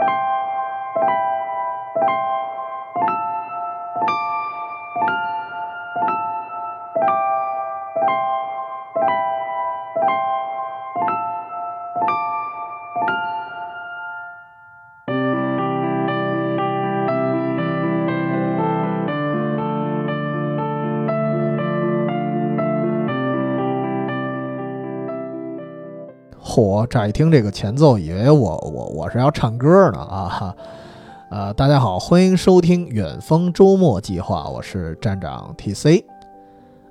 you. 嚯！乍一听这个前奏，以为我我我是要唱歌呢啊！呃，大家好，欢迎收听远方周末计划，我是站长 T C。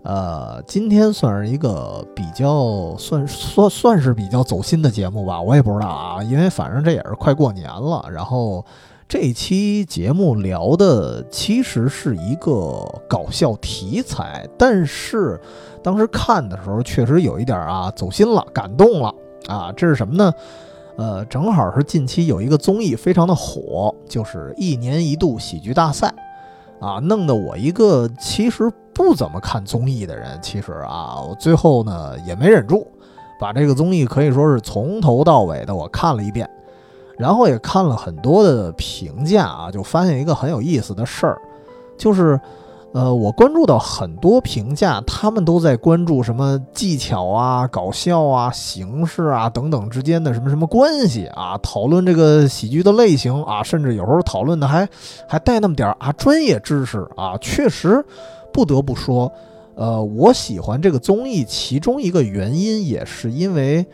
呃，今天算是一个比较算算算是比较走心的节目吧，我也不知道啊，因为反正这也是快过年了。然后这期节目聊的其实是一个搞笑题材，但是当时看的时候确实有一点啊走心了，感动了。啊，这是什么呢？呃，正好是近期有一个综艺非常的火，就是一年一度喜剧大赛，啊，弄得我一个其实不怎么看综艺的人，其实啊，我最后呢也没忍住，把这个综艺可以说是从头到尾的我看了一遍，然后也看了很多的评价啊，就发现一个很有意思的事儿，就是。呃，我关注到很多评价，他们都在关注什么技巧啊、搞笑啊、形式啊等等之间的什么什么关系啊，讨论这个喜剧的类型啊，甚至有时候讨论的还还带那么点儿啊专业知识啊。确实，不得不说，呃，我喜欢这个综艺，其中一个原因也是因为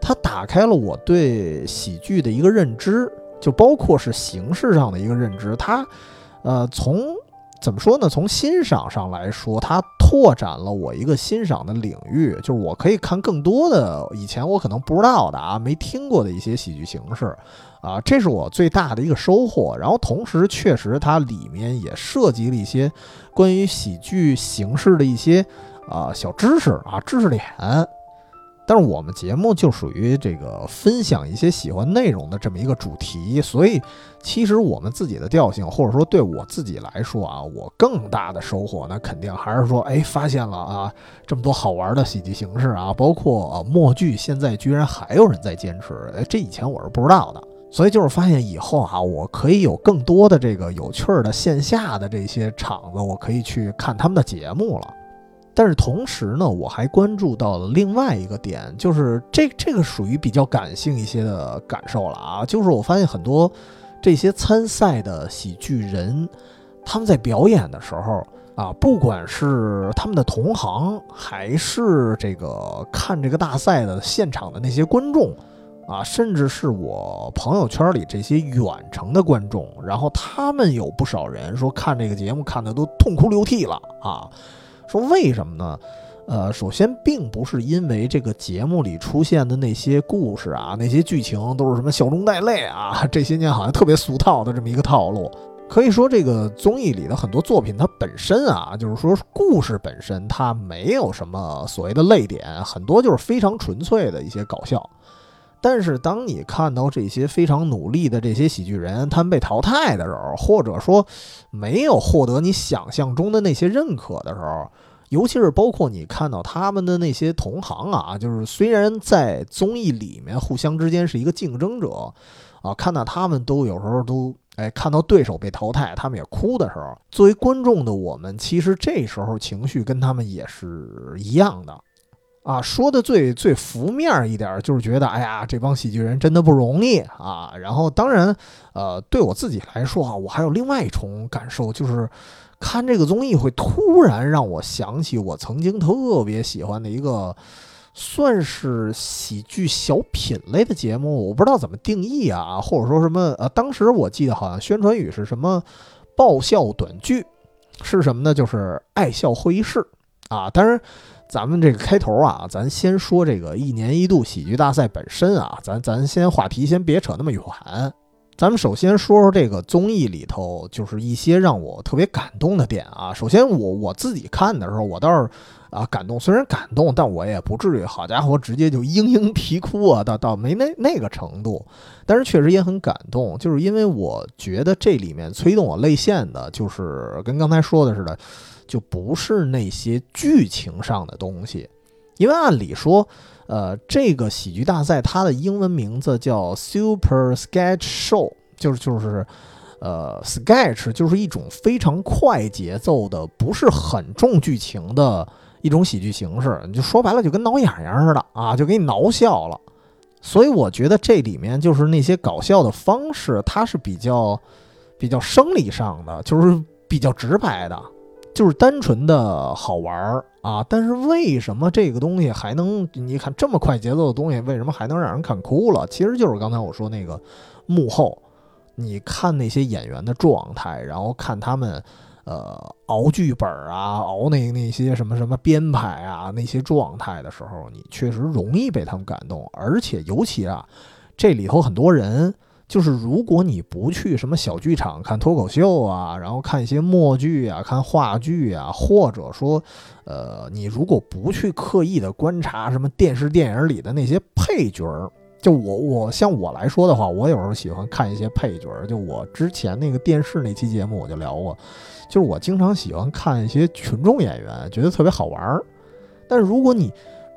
它打开了我对喜剧的一个认知，就包括是形式上的一个认知。它，呃，从怎么说呢？从欣赏上来说，它拓展了我一个欣赏的领域，就是我可以看更多的以前我可能不知道的啊，没听过的一些喜剧形式，啊，这是我最大的一个收获。然后同时，确实它里面也涉及了一些关于喜剧形式的一些啊小知识啊知识点。但是我们节目就属于这个分享一些喜欢内容的这么一个主题，所以其实我们自己的调性，或者说对我自己来说啊，我更大的收获，那肯定还是说，哎，发现了啊这么多好玩的喜剧形式啊，包括默剧，现在居然还有人在坚持，哎，这以前我是不知道的，所以就是发现以后啊，我可以有更多的这个有趣的线下的这些场子，我可以去看他们的节目了。但是同时呢，我还关注到了另外一个点，就是这这个属于比较感性一些的感受了啊，就是我发现很多这些参赛的喜剧人，他们在表演的时候啊，不管是他们的同行，还是这个看这个大赛的现场的那些观众啊，甚至是我朋友圈里这些远程的观众，然后他们有不少人说看这个节目看的都痛哭流涕了啊。说为什么呢？呃，首先并不是因为这个节目里出现的那些故事啊，那些剧情都是什么笑中带泪啊，这些年好像特别俗套的这么一个套路。可以说，这个综艺里的很多作品，它本身啊，就是说故事本身它没有什么所谓的泪点，很多就是非常纯粹的一些搞笑。但是当你看到这些非常努力的这些喜剧人，他们被淘汰的时候，或者说没有获得你想象中的那些认可的时候，尤其是包括你看到他们的那些同行啊，就是虽然在综艺里面互相之间是一个竞争者啊，看到他们都有时候都哎看到对手被淘汰，他们也哭的时候，作为观众的我们，其实这时候情绪跟他们也是一样的。啊，说的最最浮面一点，就是觉得，哎呀，这帮喜剧人真的不容易啊。然后，当然，呃，对我自己来说啊，我还有另外一重感受，就是看这个综艺会突然让我想起我曾经特别喜欢的一个，算是喜剧小品类的节目。我不知道怎么定义啊，或者说什么？呃，当时我记得好像宣传语是什么爆笑短剧，是什么呢？就是爱笑会议室啊。当然。咱们这个开头啊，咱先说这个一年一度喜剧大赛本身啊，咱咱先话题先别扯那么远，咱们首先说说这个综艺里头就是一些让我特别感动的点啊。首先我我自己看的时候，我倒是啊感动，虽然感动，但我也不至于好家伙直接就嘤嘤啼哭啊，倒倒没那那个程度，但是确实也很感动，就是因为我觉得这里面催动我泪腺的，就是跟刚才说的似的。就不是那些剧情上的东西，因为按理说，呃，这个喜剧大赛它的英文名字叫 Super Sketch Show 就是就是，呃，sketch 就是一种非常快节奏的，不是很重剧情的一种喜剧形式。你就说白了，就跟挠痒痒似的啊，就给你挠笑了。所以我觉得这里面就是那些搞笑的方式，它是比较比较生理上的，就是比较直白的，就是单纯的好玩儿啊。但是为什么这个东西还能，你看这么快节奏的东西，为什么还能让人看哭了？其实就是刚才我说那个幕后，你看那些演员的状态，然后看他们。呃，熬剧本啊，熬那那些什么什么编排啊，那些状态的时候，你确实容易被他们感动。而且尤其啊，这里头很多人，就是如果你不去什么小剧场看脱口秀啊，然后看一些默剧啊，看话剧啊，或者说，呃，你如果不去刻意的观察什么电视电影里的那些配角儿。就我我像我来说的话，我有时候喜欢看一些配角儿。就我之前那个电视那期节目，我就聊过，就是我经常喜欢看一些群众演员，觉得特别好玩儿。但如果你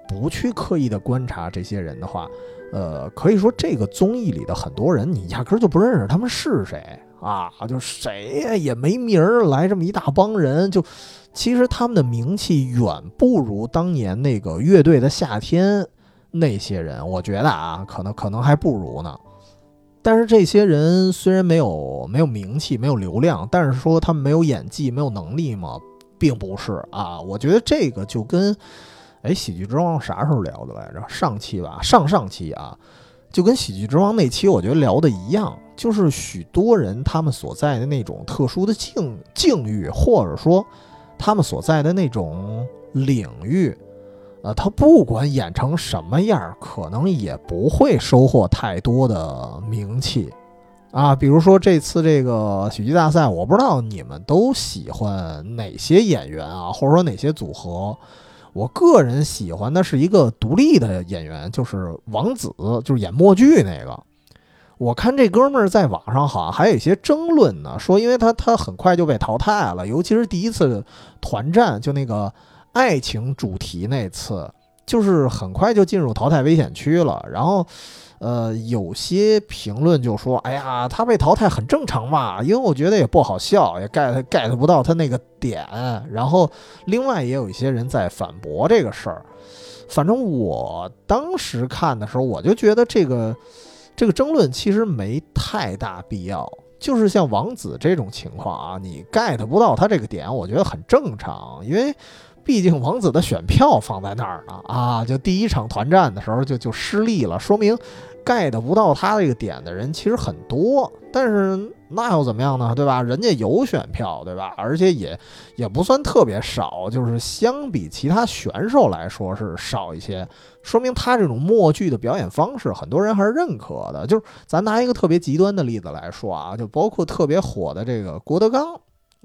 不去刻意的观察这些人的话，呃，可以说这个综艺里的很多人，你压根儿就不认识他们是谁啊，就谁呀也没名儿，来这么一大帮人，就其实他们的名气远不如当年那个乐队的夏天。那些人，我觉得啊，可能可能还不如呢。但是这些人虽然没有没有名气，没有流量，但是说他们没有演技，没有能力吗？并不是啊。我觉得这个就跟，哎，喜剧之王啥时候聊的来着？上期吧，上上期啊，就跟喜剧之王那期我觉得聊的一样，就是许多人他们所在的那种特殊的境境遇，或者说他们所在的那种领域。呃，他不管演成什么样，可能也不会收获太多的名气，啊，比如说这次这个喜剧大赛，我不知道你们都喜欢哪些演员啊，或者说哪些组合。我个人喜欢的是一个独立的演员，就是王子，就是演默剧那个。我看这哥们儿在网上好像还有一些争论呢，说因为他他很快就被淘汰了，尤其是第一次团战，就那个。爱情主题那次，就是很快就进入淘汰危险区了。然后，呃，有些评论就说：“哎呀，他被淘汰很正常嘛，因为我觉得也不好笑，也 get get 不到他那个点。”然后，另外也有一些人在反驳这个事儿。反正我当时看的时候，我就觉得这个这个争论其实没太大必要。就是像王子这种情况啊，你 get 不到他这个点，我觉得很正常，因为。毕竟王子的选票放在那儿呢啊，就第一场团战的时候就就失利了，说明 get 不到他这个点的人其实很多。但是那又怎么样呢？对吧？人家有选票，对吧？而且也也不算特别少，就是相比其他选手来说是少一些，说明他这种默剧的表演方式，很多人还是认可的。就是咱拿一个特别极端的例子来说啊，就包括特别火的这个郭德纲，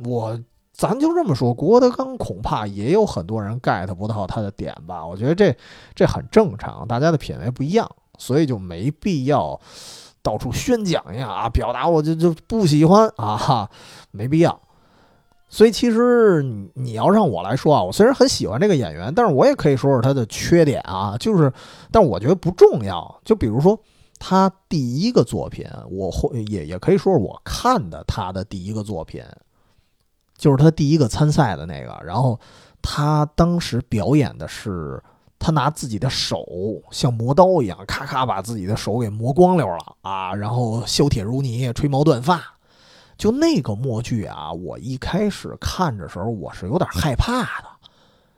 我。咱就这么说，郭德纲恐怕也有很多人 get 不到他的点吧？我觉得这这很正常，大家的品味不一样，所以就没必要到处宣讲呀啊，表达我就就不喜欢啊，哈，没必要。所以其实你你要让我来说啊，我虽然很喜欢这个演员，但是我也可以说说他的缺点啊，就是，但我觉得不重要。就比如说他第一个作品，我会也也可以说是我看的他的第一个作品。就是他第一个参赛的那个，然后他当时表演的是他拿自己的手像磨刀一样，咔咔把自己的手给磨光溜了啊，然后削铁如泥，吹毛断发，就那个默剧啊，我一开始看着时候我是有点害怕的，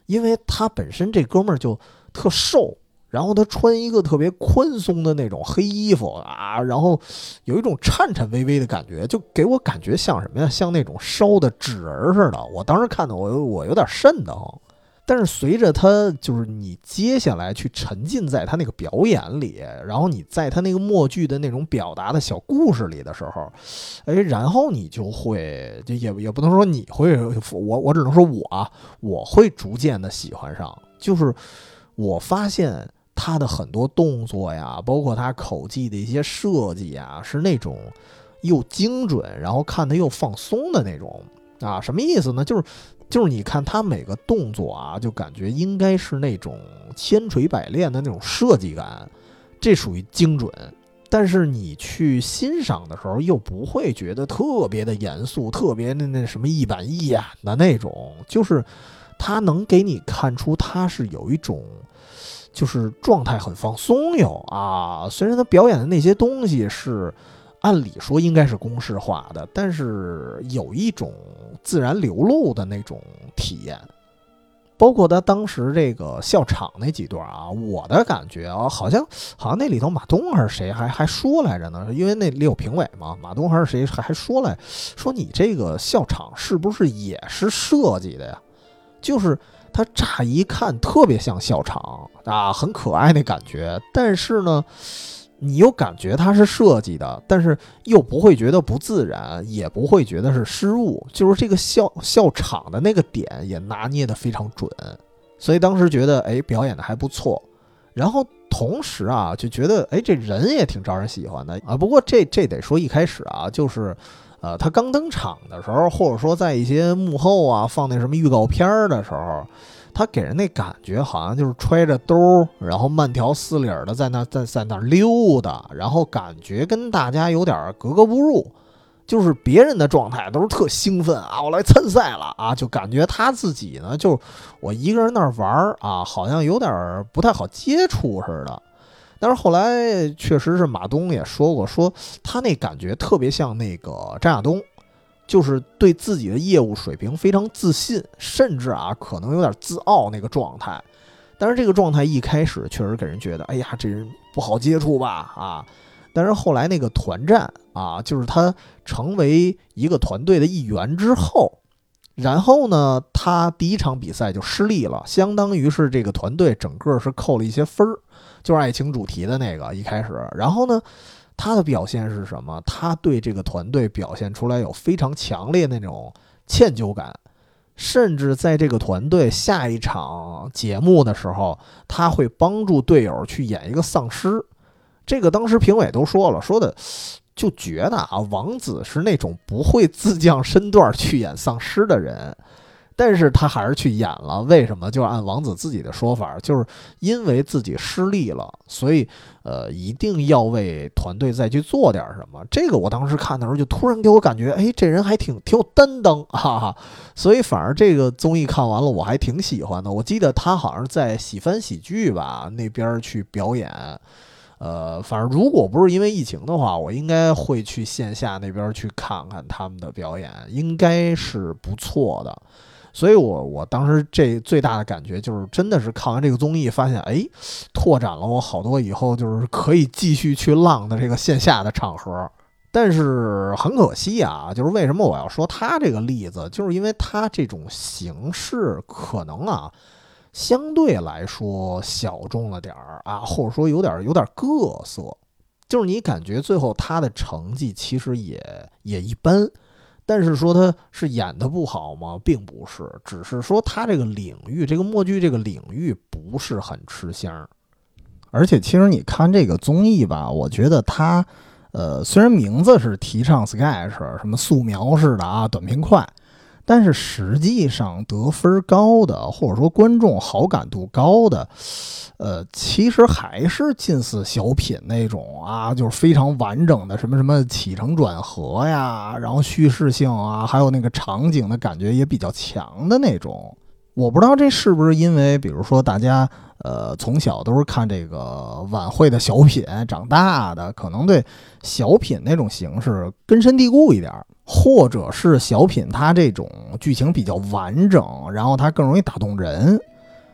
因为他本身这哥们儿就特瘦。然后他穿一个特别宽松的那种黑衣服啊，然后有一种颤颤巍巍的感觉，就给我感觉像什么呀？像那种烧的纸人似的。我当时看的，我我有点瘆得慌。但是随着他就是你接下来去沉浸在他那个表演里，然后你在他那个默剧的那种表达的小故事里的时候，哎，然后你就会就也也不能说你会，我我只能说我我会逐渐的喜欢上，就是我发现。他的很多动作呀，包括他口技的一些设计啊，是那种又精准，然后看他又放松的那种啊。什么意思呢？就是就是你看他每个动作啊，就感觉应该是那种千锤百炼的那种设计感，这属于精准但是你去欣赏的时候，又不会觉得特别的严肃，特别的那什么一板一眼的那种，就是他能给你看出他是有一种，就是状态很放松哟啊。虽然他表演的那些东西是按理说应该是公式化的，但是有一种自然流露的那种体验。包括他当时这个笑场那几段啊，我的感觉啊，好像好像那里头马东还是谁还还说来着呢？因为那里有评委嘛，马东还是谁还还说来说你这个笑场是不是也是设计的呀？就是他乍一看特别像笑场啊，很可爱那感觉，但是呢。你又感觉它是设计的，但是又不会觉得不自然，也不会觉得是失误，就是这个笑笑场的那个点也拿捏得非常准，所以当时觉得哎表演的还不错，然后同时啊就觉得哎这人也挺招人喜欢的啊。不过这这得说一开始啊，就是呃他刚登场的时候，或者说在一些幕后啊放那什么预告片的时候。他给人那感觉好像就是揣着兜，然后慢条斯理的在那在在那溜达，然后感觉跟大家有点格格不入。就是别人的状态都是特兴奋啊，我来参赛了啊，就感觉他自己呢，就我一个人那儿玩啊，好像有点不太好接触似的。但是后来确实是马东也说过，说他那感觉特别像那个张亚东。就是对自己的业务水平非常自信，甚至啊可能有点自傲那个状态。但是这个状态一开始确实给人觉得，哎呀，这人不好接触吧？啊！但是后来那个团战啊，就是他成为一个团队的一员之后，然后呢，他第一场比赛就失利了，相当于是这个团队整个是扣了一些分儿，就是爱情主题的那个一开始，然后呢。他的表现是什么？他对这个团队表现出来有非常强烈那种歉疚感，甚至在这个团队下一场节目的时候，他会帮助队友去演一个丧尸。这个当时评委都说了，说的就觉得啊，王子是那种不会自降身段去演丧尸的人。但是他还是去演了，为什么？就是按王子自己的说法，就是因为自己失利了，所以呃，一定要为团队再去做点什么。这个我当时看的时候，就突然给我感觉，哎，这人还挺挺有担当，哈哈。所以反而这个综艺看完了，我还挺喜欢的。我记得他好像在喜翻喜剧吧那边去表演，呃，反正如果不是因为疫情的话，我应该会去线下那边去看看他们的表演，应该是不错的。所以，我我当时这最大的感觉就是，真的是看完这个综艺，发现哎，拓展了我好多以后就是可以继续去浪的这个线下的场合。但是很可惜啊，就是为什么我要说他这个例子，就是因为他这种形式可能啊，相对来说小众了点儿啊，或者说有点有点各色，就是你感觉最后他的成绩其实也也一般。但是说他是演的不好吗？并不是，只是说他这个领域，这个默剧这个领域不是很吃香。而且其实你看这个综艺吧，我觉得他，呃，虽然名字是提倡 sketch，什么素描式的啊，短平快。但是实际上得分高的，或者说观众好感度高的，呃，其实还是近似小品那种啊，就是非常完整的什么什么起承转合呀，然后叙事性啊，还有那个场景的感觉也比较强的那种。我不知道这是不是因为，比如说大家呃从小都是看这个晚会的小品长大的，可能对小品那种形式根深蒂固一点。或者是小品，它这种剧情比较完整，然后它更容易打动人。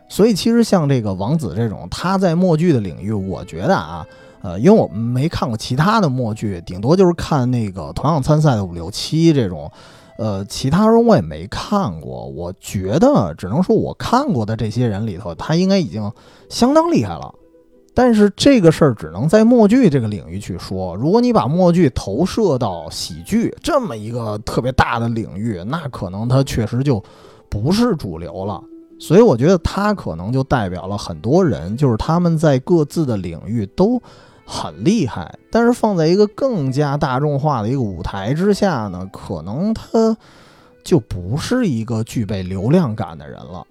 所以其实像这个王子这种，他在默剧的领域，我觉得啊，呃，因为我们没看过其他的默剧，顶多就是看那个同样参赛的五六七这种，呃，其他人我也没看过。我觉得只能说我看过的这些人里头，他应该已经相当厉害了。但是这个事儿只能在默剧这个领域去说。如果你把默剧投射到喜剧这么一个特别大的领域，那可能它确实就不是主流了。所以我觉得它可能就代表了很多人，就是他们在各自的领域都很厉害，但是放在一个更加大众化的一个舞台之下呢，可能他就不是一个具备流量感的人了。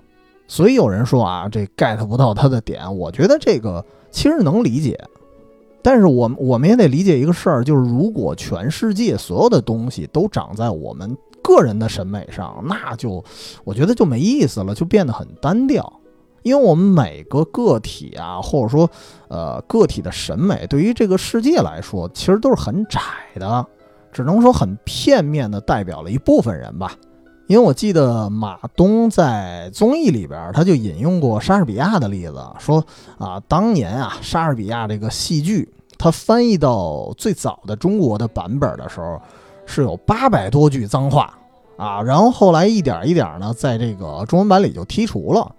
所以有人说啊，这 get 不到他的点，我觉得这个。其实能理解，但是我们我们也得理解一个事儿，就是如果全世界所有的东西都长在我们个人的审美上，那就我觉得就没意思了，就变得很单调。因为我们每个个体啊，或者说呃个体的审美，对于这个世界来说，其实都是很窄的，只能说很片面的代表了一部分人吧。因为我记得马东在综艺里边，他就引用过莎士比亚的例子，说啊，当年啊，莎士比亚这个戏剧，他翻译到最早的中国的版本的时候，是有八百多句脏话啊，然后后来一点一点呢，在这个中文版里就剔除了。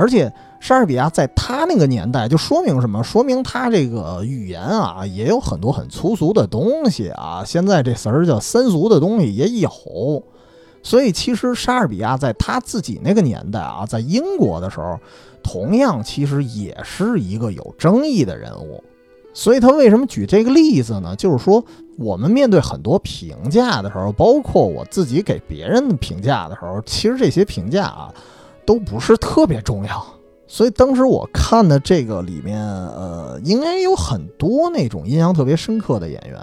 而且莎士比亚在他那个年代，就说明什么？说明他这个语言啊，也有很多很粗俗的东西啊。现在这词儿叫三俗的东西也有。所以，其实莎士比亚在他自己那个年代啊，在英国的时候，同样其实也是一个有争议的人物。所以他为什么举这个例子呢？就是说，我们面对很多评价的时候，包括我自己给别人评价的时候，其实这些评价啊，都不是特别重要。所以当时我看的这个里面，呃，应该有很多那种印象特别深刻的演员。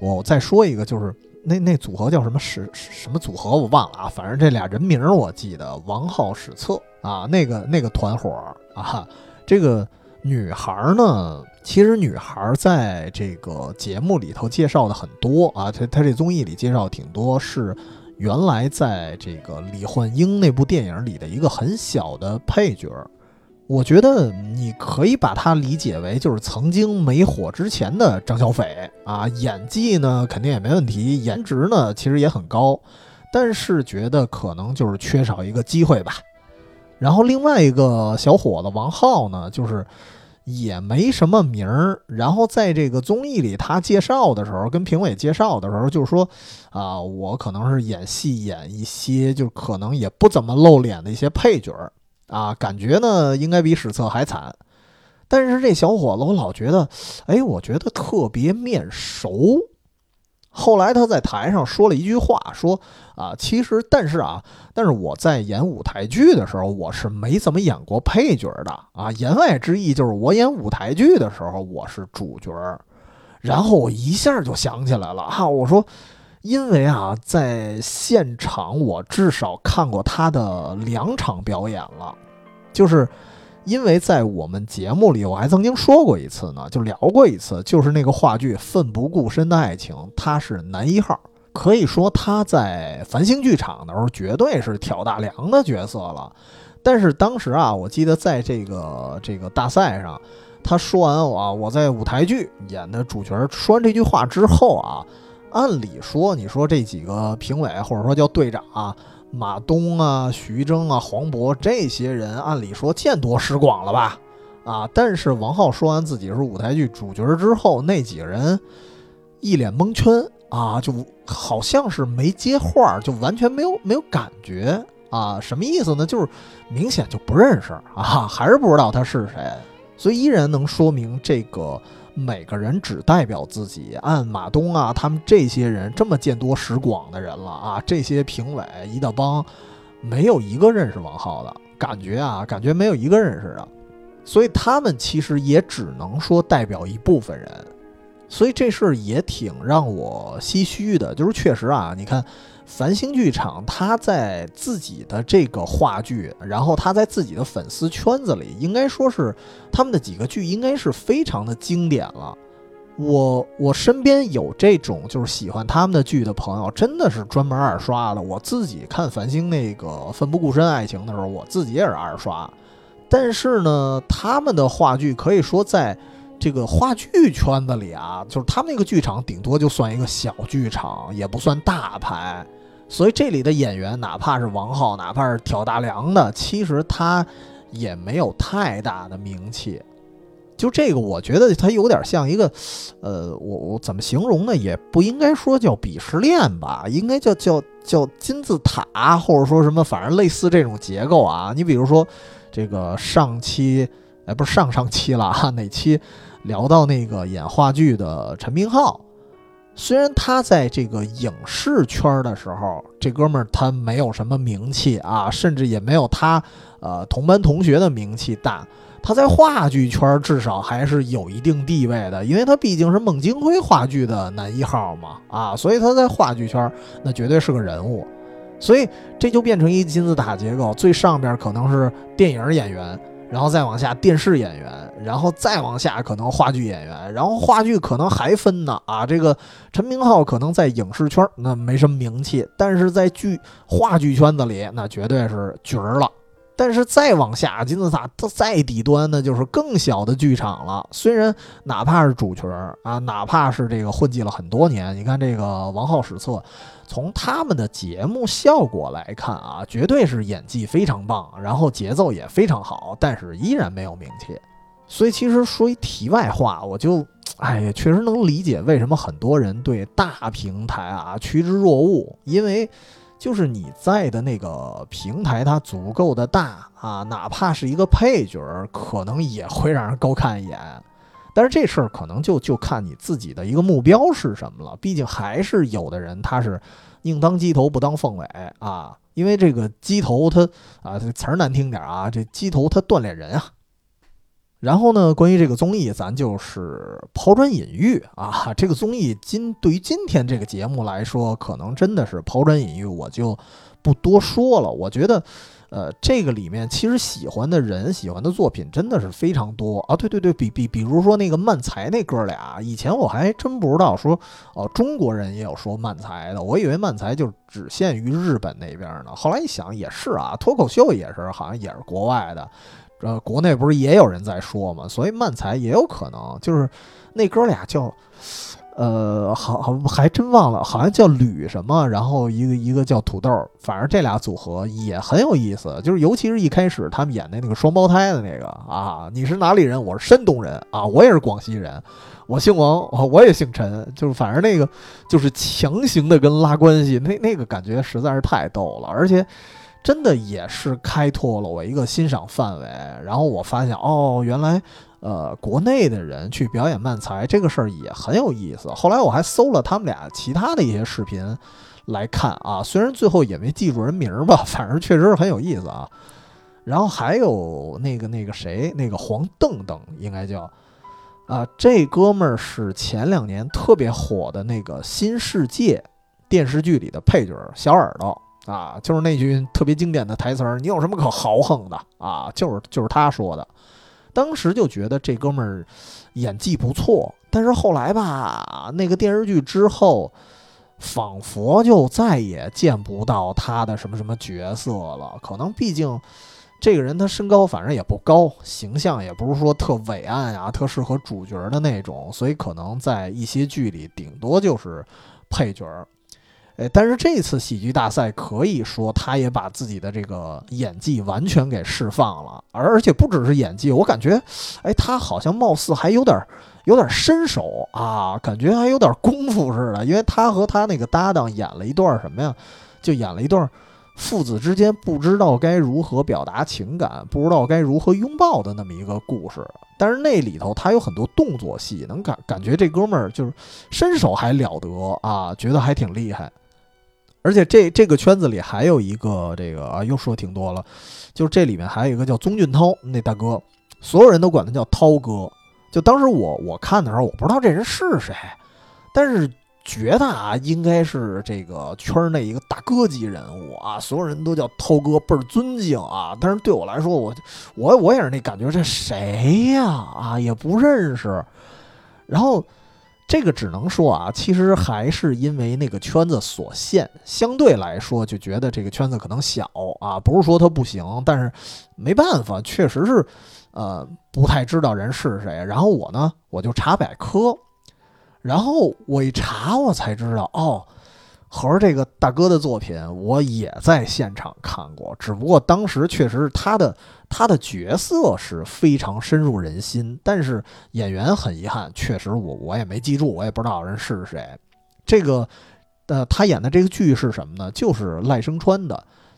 我再说一个，就是。那那组合叫什么史什么组合我忘了啊，反正这俩人名我记得，王浩史册啊，那个那个团伙啊，这个女孩呢，其实女孩在这个节目里头介绍的很多啊，她她这综艺里介绍挺多，是原来在这个李焕英那部电影里的一个很小的配角。我觉得你可以把它理解为就是曾经没火之前的张小斐啊，演技呢肯定也没问题，颜值呢其实也很高，但是觉得可能就是缺少一个机会吧。然后另外一个小伙子王浩呢，就是也没什么名儿。然后在这个综艺里，他介绍的时候，跟评委介绍的时候，就是说啊，我可能是演戏演一些就可能也不怎么露脸的一些配角儿。啊，感觉呢应该比史册还惨，但是这小伙子我老觉得，哎，我觉得特别面熟。后来他在台上说了一句话，说啊，其实但是啊，但是我在演舞台剧的时候，我是没怎么演过配角的啊。言外之意就是我演舞台剧的时候我是主角。然后我一下就想起来了哈，我说。因为啊，在现场我至少看过他的两场表演了，就是因为在我们节目里，我还曾经说过一次呢，就聊过一次，就是那个话剧《奋不顾身的爱情》，他是男一号，可以说他在繁星剧场的时候绝对是挑大梁的角色了。但是当时啊，我记得在这个这个大赛上，他说完啊，我在舞台剧演的主角，说完这句话之后啊。按理说，你说这几个评委或者说叫队长啊，马东啊、徐峥啊、黄渤这些人，按理说见多识广了吧？啊，但是王浩说完自己是舞台剧主角之后，那几个人一脸蒙圈啊，就好像是没接话，就完全没有没有感觉啊？什么意思呢？就是明显就不认识啊，还是不知道他是谁，所以依然能说明这个。每个人只代表自己，按马东啊，他们这些人这么见多识广的人了啊，这些评委一大帮，没有一个认识王浩的感觉啊，感觉没有一个认识的，所以他们其实也只能说代表一部分人，所以这事儿也挺让我唏嘘的，就是确实啊，你看。繁星剧场，他在自己的这个话剧，然后他在自己的粉丝圈子里，应该说是他们的几个剧，应该是非常的经典了。我我身边有这种就是喜欢他们的剧的朋友，真的是专门二刷的。我自己看繁星那个《奋不顾身爱情》的时候，我自己也是二刷。但是呢，他们的话剧可以说在这个话剧圈子里啊，就是他们那个剧场顶多就算一个小剧场，也不算大牌。所以这里的演员，哪怕是王浩，哪怕是挑大梁的，其实他也没有太大的名气。就这个，我觉得他有点像一个，呃，我我怎么形容呢？也不应该说叫鄙视链吧，应该叫叫叫金字塔，或者说什么，反正类似这种结构啊。你比如说这个上期，哎，不是上上期了啊，哪期聊到那个演话剧的陈明昊。虽然他在这个影视圈的时候，这哥们儿他没有什么名气啊，甚至也没有他呃同班同学的名气大，他在话剧圈至少还是有一定地位的，因为他毕竟是孟京辉话剧的男一号嘛，啊，所以他在话剧圈那绝对是个人物，所以这就变成一金字塔结构，最上边可能是电影演员，然后再往下电视演员，然后再往下可能话剧演员，然后话剧可能还分呢，啊，这个陈明昊可能在影视圈那没什么名气，但是在剧话剧圈子里那绝对是角儿了。但是再往下，金字塔它再底端呢，就是更小的剧场了。虽然哪怕是主角儿啊，哪怕是这个混迹了很多年，你看这个王浩史册，从他们的节目效果来看啊，绝对是演技非常棒，然后节奏也非常好，但是依然没有名气。所以其实说一题外话，我就哎呀，确实能理解为什么很多人对大平台啊趋之若鹜，因为。就是你在的那个平台，它足够的大啊，哪怕是一个配角，可能也会让人高看一眼。但是这事儿可能就就看你自己的一个目标是什么了。毕竟还是有的人他是宁当鸡头不当凤尾啊，因为这个鸡头它啊，这词儿难听点儿啊，这鸡头它锻炼人啊。然后呢，关于这个综艺，咱就是抛砖引玉啊。这个综艺今对于今天这个节目来说，可能真的是抛砖引玉，我就不多说了。我觉得，呃，这个里面其实喜欢的人、喜欢的作品真的是非常多啊。对对对，比比比如说那个漫才那哥俩，以前我还真不知道说哦，中国人也有说漫才的，我以为漫才就只限于日本那边呢。后来一想也是啊，脱口秀也是，好像也是国外的。呃，国内不是也有人在说嘛，所以漫才也有可能就是那哥俩叫，呃，好好还真忘了，好像叫吕什么，然后一个一个叫土豆，反正这俩组合也很有意思，就是尤其是一开始他们演的那个双胞胎的那个啊，你是哪里人？我是山东人啊，我也是广西人，我姓王，我也姓陈，就是反正那个就是强行的跟拉关系，那那个感觉实在是太逗了，而且。真的也是开拓了我一个欣赏范围，然后我发现哦，原来，呃，国内的人去表演慢才这个事儿也很有意思。后来我还搜了他们俩其他的一些视频来看啊，虽然最后也没记住人名儿吧，反正确实是很有意思啊。然后还有那个那个谁，那个黄澄澄应该叫啊，这哥们儿是前两年特别火的那个《新世界》电视剧里的配角小耳朵。啊，就是那句特别经典的台词儿，你有什么可豪横的啊？就是就是他说的，当时就觉得这哥们儿演技不错，但是后来吧，那个电视剧之后，仿佛就再也见不到他的什么什么角色了。可能毕竟这个人他身高反正也不高，形象也不是说特伟岸啊，特适合主角的那种，所以可能在一些剧里顶多就是配角儿。哎，但是这次喜剧大赛可以说，他也把自己的这个演技完全给释放了，而而且不只是演技，我感觉，哎，他好像貌似还有点有点身手啊，感觉还有点功夫似的，因为他和他那个搭档演了一段什么呀？就演了一段父子之间不知道该如何表达情感，不知道该如何拥抱的那么一个故事。但是那里头他有很多动作戏，能感感觉这哥们儿就是身手还了得啊，觉得还挺厉害。而且这这个圈子里还有一个这个啊，又说挺多了，就是这里面还有一个叫宗俊涛那大哥，所有人都管他叫涛哥。就当时我我看的时候，我不知道这人是谁，但是觉得啊，应该是这个圈内一个大哥级人物啊，所有人都叫涛哥，倍儿尊敬啊。但是对我来说，我我我也是那感觉，这谁呀？啊，也不认识。然后。这个只能说啊，其实还是因为那个圈子所限，相对来说就觉得这个圈子可能小啊，不是说它不行，但是没办法，确实是，呃，不太知道人是谁。然后我呢，我就查百科，然后我一查，我才知道哦。和这个大哥的作品，我也在现场看过，只不过当时确实是他的他的角色是非常深入人心，但是演员很遗憾，确实我我也没记住，我也不知道人是谁。这个，呃，他演的这个剧是什么呢？就是赖声川的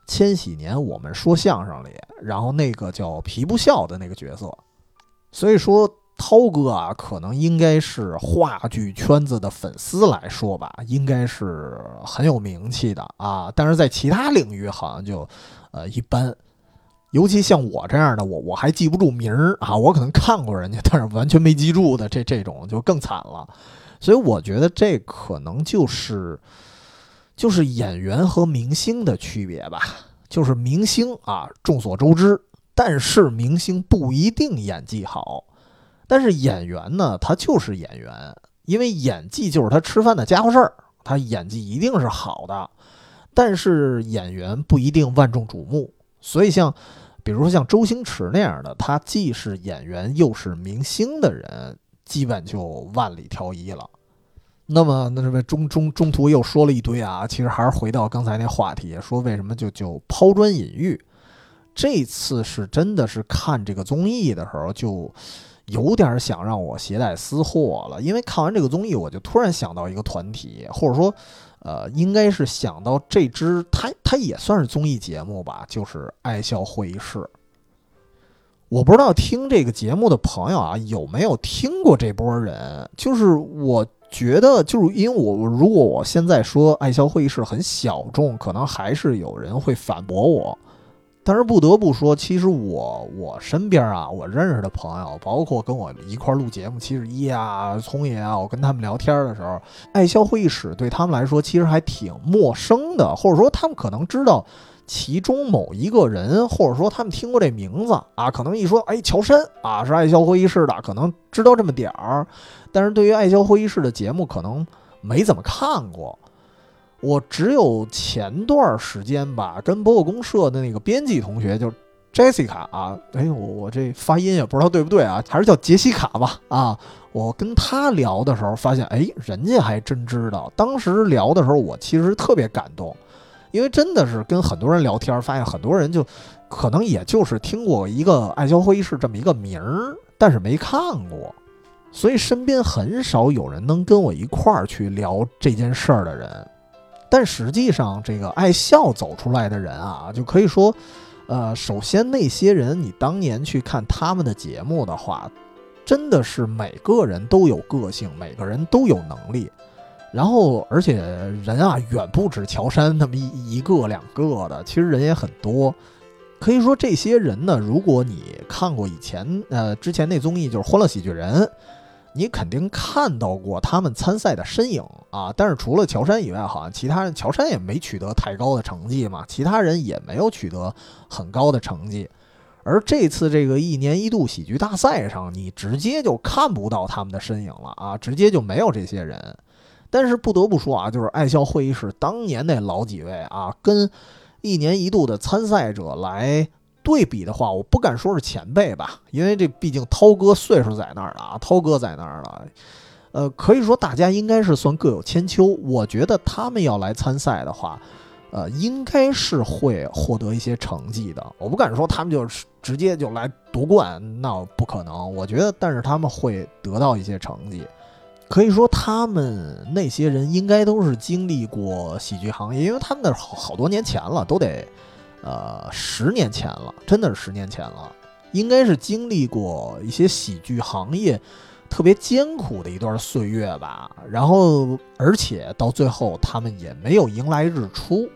《千禧年我们说相声》里，然后那个叫皮不笑的那个角色，所以说。涛哥啊，可能应该是话剧圈子的粉丝来说吧，应该是很有名气的啊。但是在其他领域好像就，呃，一般。尤其像我这样的，我我还记不住名儿啊，我可能看过人家，但是完全没记住的，这这种就更惨了。所以我觉得这可能就是就是演员和明星的区别吧。就是明星啊，众所周知，但是明星不一定演技好，但是演员呢，他就是演员，因为演技就是他吃饭的家伙事儿，他演技一定是好的，但是演员不一定万众瞩目。所以像，比如说像周星驰那样的，他既是演员又是明星的人，基本就万里挑一了。那么，那什么中中中途又说了一堆啊，其实还是回到刚才那话题，说为什么就就抛砖引玉。这次是真的是看这个综艺的时候，就有点想让我携带私货了，因为看完这个综艺，我就突然想到一个团体，或者说，呃，应该是想到这支它它也算是综艺节目吧，就是《爱笑会议室》。我不知道听这个节目的朋友啊，有没有听过这波人？就是我。觉得就是因为我如果我现在说爱笑会议室很小众，可能还是有人会反驳我。但是不得不说，其实我我身边啊，我认识的朋友，包括跟我一块录节目七十一啊、聪爷啊，我跟他们聊天的时候，爱笑会议室对他们来说其实还挺陌生的，或者说他们可能知道。其中某一个人，或者说他们听过这名字啊，可能一说，哎，乔杉啊，是爱笑会议室的，可能知道这么点儿。但是对于爱笑会议室的节目，可能没怎么看过。我只有前段时间吧，跟博客公社的那个编辑同学，就 Jessica 啊，哎，我我这发音也不知道对不对啊，还是叫杰西卡吧啊。我跟他聊的时候，发现，哎，人家还真知道。当时聊的时候，我其实特别感动。因为真的是跟很多人聊天，发现很多人就可能也就是听过一个爱笑会议室这么一个名儿，但是没看过，所以身边很少有人能跟我一块儿去聊这件事儿的人。但实际上，这个爱笑走出来的人啊，就可以说，呃，首先那些人，你当年去看他们的节目的话，真的是每个人都有个性，每个人都有能力。然后，而且人啊，远不止乔杉那么一一个两个的，其实人也很多。可以说，这些人呢，如果你看过以前呃之前那综艺，就是《欢乐喜剧人》，你肯定看到过他们参赛的身影啊。但是除了乔杉以外，好像其他人乔杉也没取得太高的成绩嘛，其他人也没有取得很高的成绩。而这次这个一年一度喜剧大赛上，你直接就看不到他们的身影了啊，直接就没有这些人。但是不得不说啊，就是爱笑会议室当年那老几位啊，跟一年一度的参赛者来对比的话，我不敢说是前辈吧，因为这毕竟涛哥岁数在那儿了啊，涛哥在那儿了，呃，可以说大家应该是算各有千秋。我觉得他们要来参赛的话，呃，应该是会获得一些成绩的。我不敢说他们就是直接就来夺冠，那不可能。我觉得，但是他们会得到一些成绩。可以说，他们那些人应该都是经历过喜剧行业，因为他们那好好多年前了，都得，呃，十年前了，真的是十年前了，应该是经历过一些喜剧行业特别艰苦的一段岁月吧。然后，而且到最后，他们也没有迎来日出，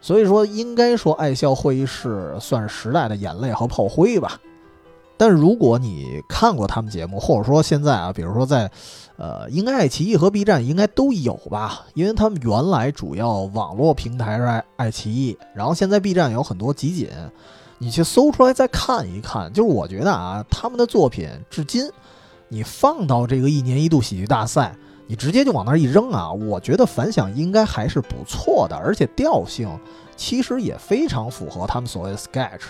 所以说，应该说，爱笑会议室算时代的眼泪和炮灰吧。但如果你看过他们节目，或者说现在啊，比如说在，呃，应该爱奇艺和 B 站应该都有吧，因为他们原来主要网络平台是爱爱奇艺，然后现在 B 站有很多集锦，你去搜出来再看一看。就是我觉得啊，他们的作品至今，你放到这个一年一度喜剧大赛，你直接就往那一扔啊，我觉得反响应该还是不错的，而且调性其实也非常符合他们所谓的 sketch，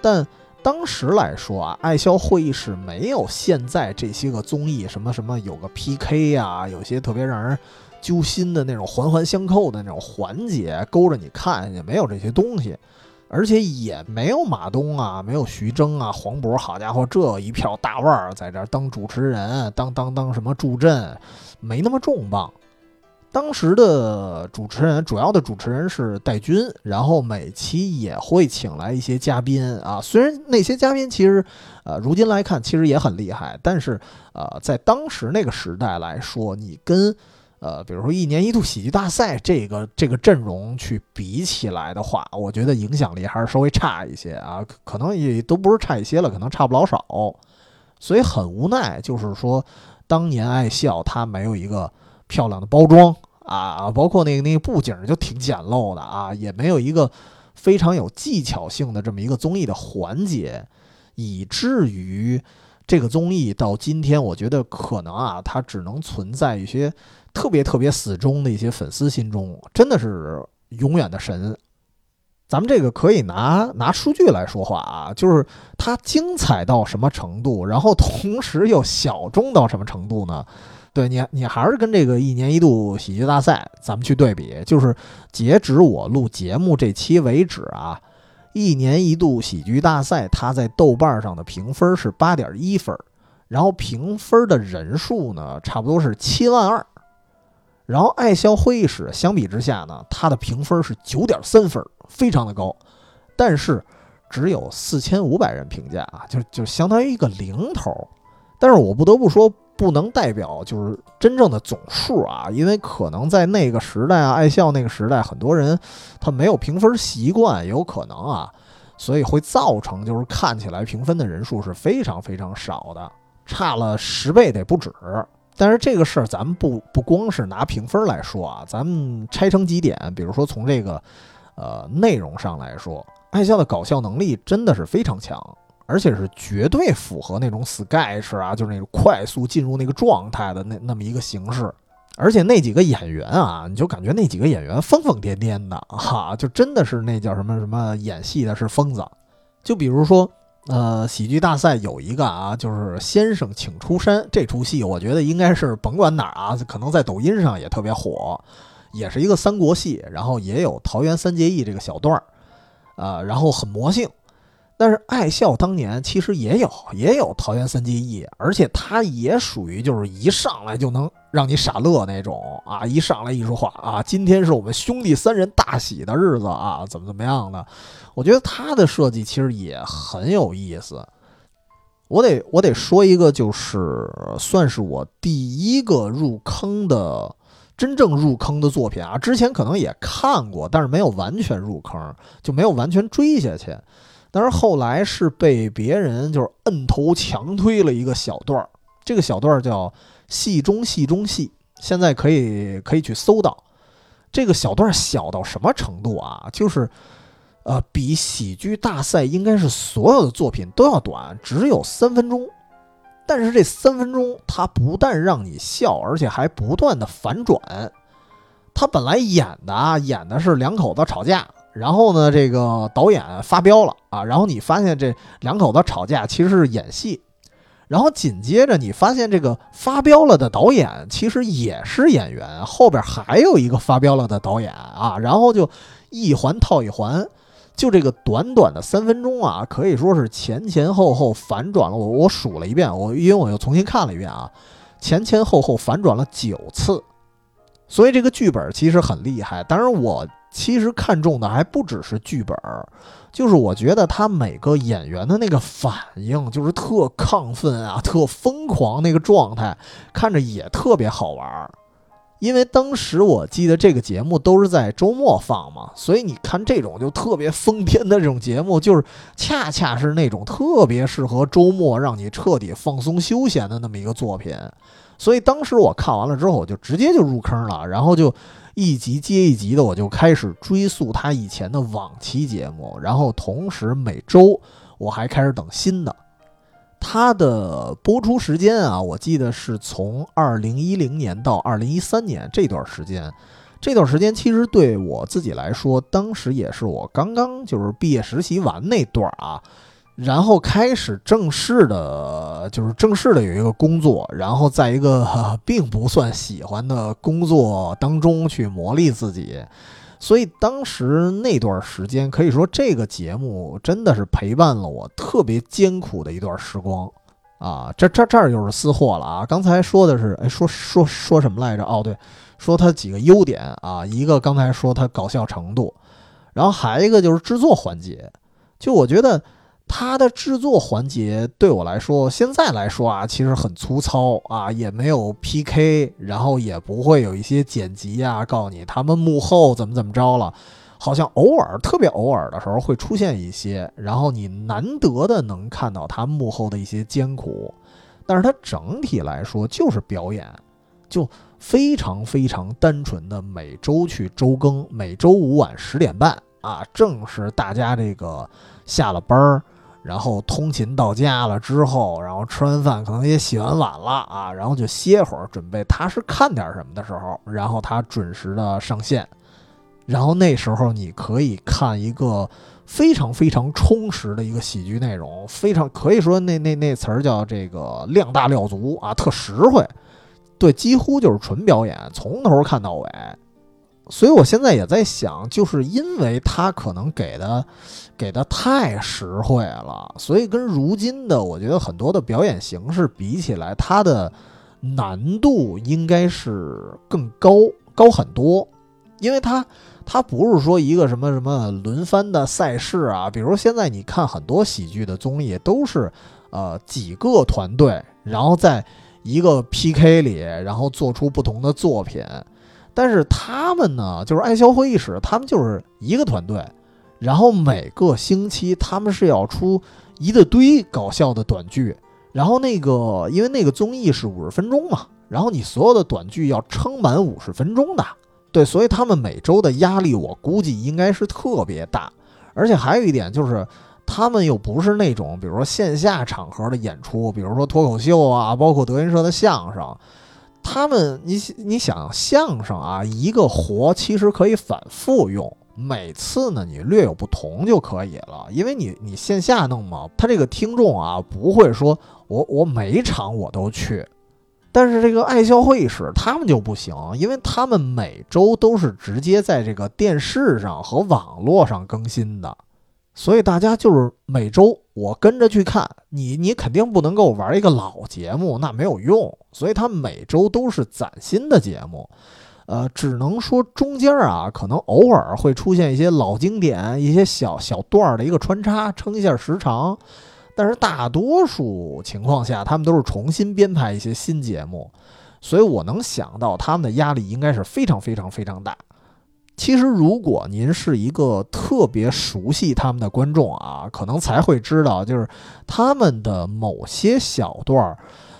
但。当时来说啊，爱笑会议室没有现在这些个综艺什么什么有个 PK 呀，有些特别让人揪心的那种环环相扣的那种环节，勾着你看，也没有这些东西，而且也没有马东啊，没有徐峥啊，黄渤，好家伙，这一票大腕儿在这儿当主持人，当当当什么助阵，没那么重磅。当时的主持人，主要的主持人是戴军，然后每期也会请来一些嘉宾啊。虽然那些嘉宾其实，呃，如今来看其实也很厉害，但是，呃，在当时那个时代来说，你跟，呃，比如说一年一度喜剧大赛这个这个阵容去比起来的话，我觉得影响力还是稍微差一些啊，可能也都不是差一些了，可能差不老少。所以很无奈，就是说，当年爱笑它没有一个漂亮的包装啊，包括那个那个布景就挺简陋的啊，也没有一个非常有技巧性的这么一个综艺的环节，以至于这个综艺到今天，我觉得可能啊，它只能存在一些。特别特别死忠的一些粉丝心中，真的是永远的神。咱们这个可以拿拿数据来说话啊，就是它精彩到什么程度，然后同时又小众到什么程度呢？对你，你还是跟这个一年一度喜剧大赛咱们去对比，就是截止我录节目这期为止啊，一年一度喜剧大赛它在豆瓣上的评分是八点一分，然后评分的人数呢，差不多是七万二。然后爱笑会议室相比之下呢，它的评分是九点三分，非常的高，但是只有四千五百人评价啊，就就相当于一个零头。但是我不得不说，不能代表就是真正的总数啊，因为可能在那个时代啊，爱笑那个时代，很多人他没有评分习惯，有可能啊，所以会造成就是看起来评分的人数是非常非常少的，差了十倍得不止。但是这个事儿，咱们不不光是拿评分来说啊，咱们拆成几点，比如说从这个，呃，内容上来说，爱笑的搞笑能力真的是非常强，而且是绝对符合那种 sketch 啊，就是那种快速进入那个状态的那那么一个形式。而且那几个演员啊，你就感觉那几个演员疯疯癫癫的哈，就真的是那叫什么什么演戏的是疯子。就比如说。呃，喜剧大赛有一个啊，就是先生请出山这出戏，我觉得应该是甭管哪儿啊，可能在抖音上也特别火，也是一个三国戏，然后也有桃园三结义这个小段儿，啊，然后很魔性。但是爱笑当年其实也有也有桃园三结义，而且他也属于就是一上来就能让你傻乐那种啊，一上来一说话啊，今天是我们兄弟三人大喜的日子啊，怎么怎么样的？我觉得他的设计其实也很有意思。我得我得说一个，就是算是我第一个入坑的真正入坑的作品啊，之前可能也看过，但是没有完全入坑，就没有完全追下去。但是后来是被别人就是摁头强推了一个小段儿，这个小段儿叫“戏中戏中戏”，现在可以可以去搜到。这个小段小到什么程度啊？就是，呃，比喜剧大赛应该是所有的作品都要短，只有三分钟。但是这三分钟，它不但让你笑，而且还不断的反转。他本来演的啊，演的是两口子吵架。然后呢，这个导演发飙了啊！然后你发现这两口子吵架其实是演戏，然后紧接着你发现这个发飙了的导演其实也是演员，后边还有一个发飙了的导演啊！然后就一环套一环，就这个短短的三分钟啊，可以说是前前后后反转了。我我数了一遍，我因为我又重新看了一遍啊，前前后后反转了九次，所以这个剧本其实很厉害。当然我。其实看中的还不只是剧本，就是我觉得他每个演员的那个反应，就是特亢奋啊，特疯狂那个状态，看着也特别好玩。因为当时我记得这个节目都是在周末放嘛，所以你看这种就特别疯癫的这种节目，就是恰恰是那种特别适合周末让你彻底放松休闲的那么一个作品。所以当时我看完了之后，我就直接就入坑了，然后就。一集接一集的，我就开始追溯他以前的往期节目，然后同时每周我还开始等新的。他的播出时间啊，我记得是从二零一零年到二零一三年这段时间。这段时间其实对我自己来说，当时也是我刚刚就是毕业实习完那段啊。然后开始正式的，就是正式的有一个工作，然后在一个 并不算喜欢的工作当中去磨砺自己，所以当时那段时间可以说这个节目真的是陪伴了我特别艰苦的一段时光啊！这这这儿又是私货了啊！刚才说的是，哎，说说说什么来着？哦，对，说它几个优点啊，一个刚才说它搞笑程度，然后还一个就是制作环节，就我觉得。它的制作环节对我来说，现在来说啊，其实很粗糙啊，也没有 PK，然后也不会有一些剪辑啊，告诉你他们幕后怎么怎么着了。好像偶尔特别偶尔的时候会出现一些，然后你难得的能看到他幕后的一些艰苦，但是它整体来说就是表演，就非常非常单纯的每周去周更，每周五晚十点半啊，正是大家这个下了班儿，然后通勤到家了之后，然后吃完饭可能也洗完碗了啊，然后就歇会儿，准备踏实看点什么的时候，然后他准时的上线。然后那时候你可以看一个非常非常充实的一个喜剧内容，非常可以说那那那词儿叫这个量大料足啊，特实惠，对，几乎就是纯表演，从头看到尾。所以我现在也在想，就是因为他可能给的给的太实惠了，所以跟如今的我觉得很多的表演形式比起来，它的难度应该是更高高很多，因为它。它不是说一个什么什么轮番的赛事啊，比如现在你看很多喜剧的综艺都是，呃几个团队，然后在一个 PK 里，然后做出不同的作品。但是他们呢，就是爱笑会议室，他们就是一个团队，然后每个星期他们是要出一大堆搞笑的短剧，然后那个因为那个综艺是五十分钟嘛，然后你所有的短剧要撑满五十分钟的。对，所以他们每周的压力，我估计应该是特别大，而且还有一点就是，他们又不是那种，比如说线下场合的演出，比如说脱口秀啊，包括德云社的相声，他们，你你想相声啊，一个活其实可以反复用，每次呢你略有不同就可以了，因为你你线下弄嘛，他这个听众啊不会说我我每场我都去。但是这个爱笑会议室他们就不行，因为他们每周都是直接在这个电视上和网络上更新的，所以大家就是每周我跟着去看你，你肯定不能够玩一个老节目，那没有用。所以他每周都是崭新的节目，呃，只能说中间啊，可能偶尔会出现一些老经典、一些小小段儿的一个穿插，撑一下时长。但是大多数情况下，他们都是重新编排一些新节目，所以我能想到他们的压力应该是非常非常非常大。其实，如果您是一个特别熟悉他们的观众啊，可能才会知道，就是他们的某些小段儿，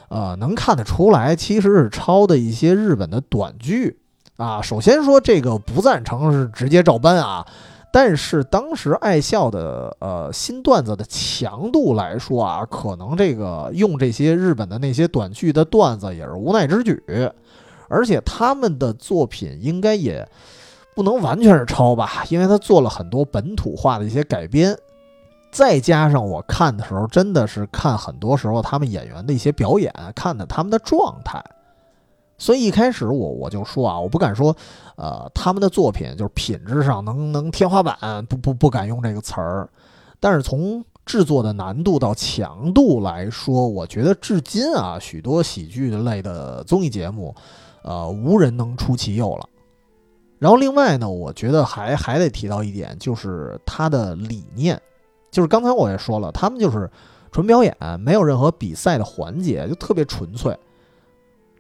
呃，能看得出来其实是抄的一些日本的短剧啊。首先说这个不赞成是直接照搬啊。但是当时爱笑的呃新段子的强度来说啊，可能这个用这些日本的那些短剧的段子也是无奈之举，而且他们的作品应该也不能完全是抄吧，因为他做了很多本土化的一些改编，再加上我看的时候真的是看很多时候他们演员的一些表演，看的他们的状态。所以一开始我我就说啊，我不敢说，呃，他们的作品就是品质上能能天花板，不不不敢用这个词儿。但是从制作的难度到强度来说，我觉得至今啊，许多喜剧类的综艺节目，呃，无人能出其右了。然后另外呢，我觉得还还得提到一点，就是他的理念，就是刚才我也说了，他们就是纯表演，没有任何比赛的环节，就特别纯粹。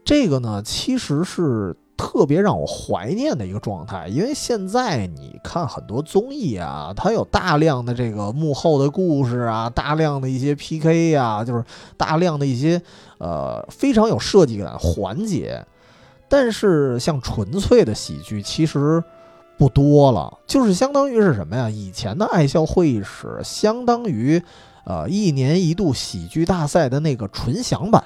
这个呢，其实是特别让我怀念的一个状态，因为现在你看很多综艺啊，它有大量的这个幕后的故事啊，大量的一些 PK 呀，就是大量的一些呃非常有设计感环节，但是像纯粹的喜剧其实不多了，就是相当于是什么呀？以前的爱笑会议室相当于呃一年一度喜剧大赛的那个纯享版。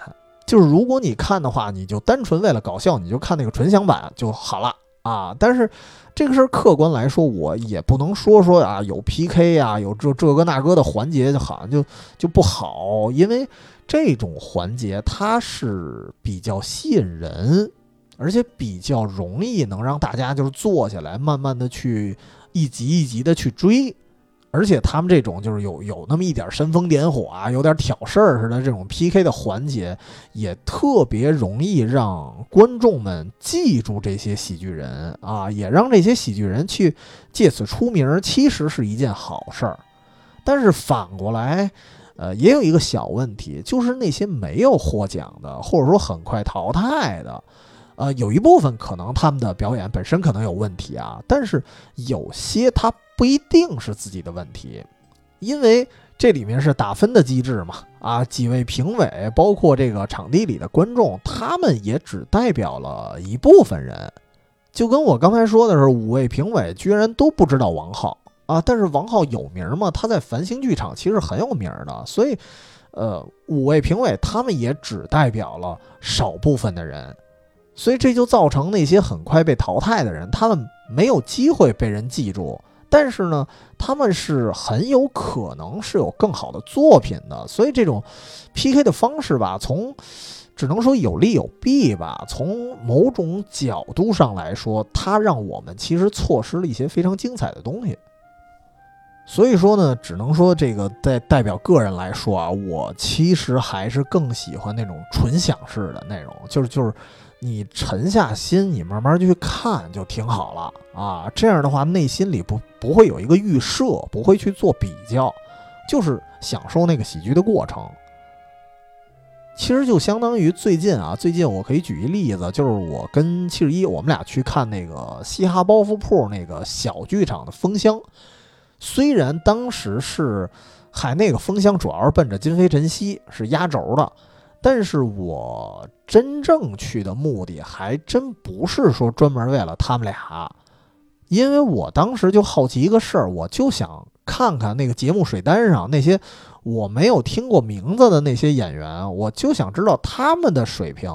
就是如果你看的话，你就单纯为了搞笑，你就看那个纯享版就好了啊。但是这个事儿客观来说，我也不能说说啊有 PK 呀，有这这个那个的环节，就好像就就不好，因为这种环节它是比较吸引人，而且比较容易能让大家就是坐下来慢慢的去一集一集的去追。而且他们这种就是有有那么一点煽风点火啊，有点挑事儿似的这种 PK 的环节，也特别容易让观众们记住这些喜剧人啊，也让这些喜剧人去借此出名，其实是一件好事儿。但是反过来，呃，也有一个小问题，就是那些没有获奖的，或者说很快淘汰的，呃，有一部分可能他们的表演本身可能有问题啊，但是有些他不一定是自己的问题，因为这里面是打分的机制嘛，啊，几位评委，包括这个场地里的观众，他们也只代表了一部分人。就跟我刚才说的是，五位评委居然都不知道王浩啊！但是王浩有名吗？他在繁星剧场其实很有名的，所以，呃，五位评委他们也只代表了少部分的人，所以这就造成那些很快被淘汰的人，他们没有机会被人记住。但是呢，他们是很有可能是有更好的作品的，所以这种 PK 的方式吧，从。只能说有利有弊吧。从某种角度上来说，它让我们其实错失了一些非常精彩的东西。所以说呢，只能说这个代代表个人来说啊，我其实还是更喜欢那种纯享式的内容，就是就是你沉下心，你慢慢去看就挺好了啊。这样的话，内心里不不会有一个预设，不会去做比较，就是享受那个喜剧的过程。其实就相当于最近啊，最近我可以举一例子，就是我跟七十一，我们俩去看那个嘻哈包袱铺那个小剧场的封箱。虽然当时是，嗨，那个封箱主要是奔着金飞晨曦是压轴的，但是我真正去的目的还真不是说专门为了他们俩，因为我当时就好奇一个事儿，我就想看看那个节目水单上那些。我没有听过名字的那些演员，我就想知道他们的水平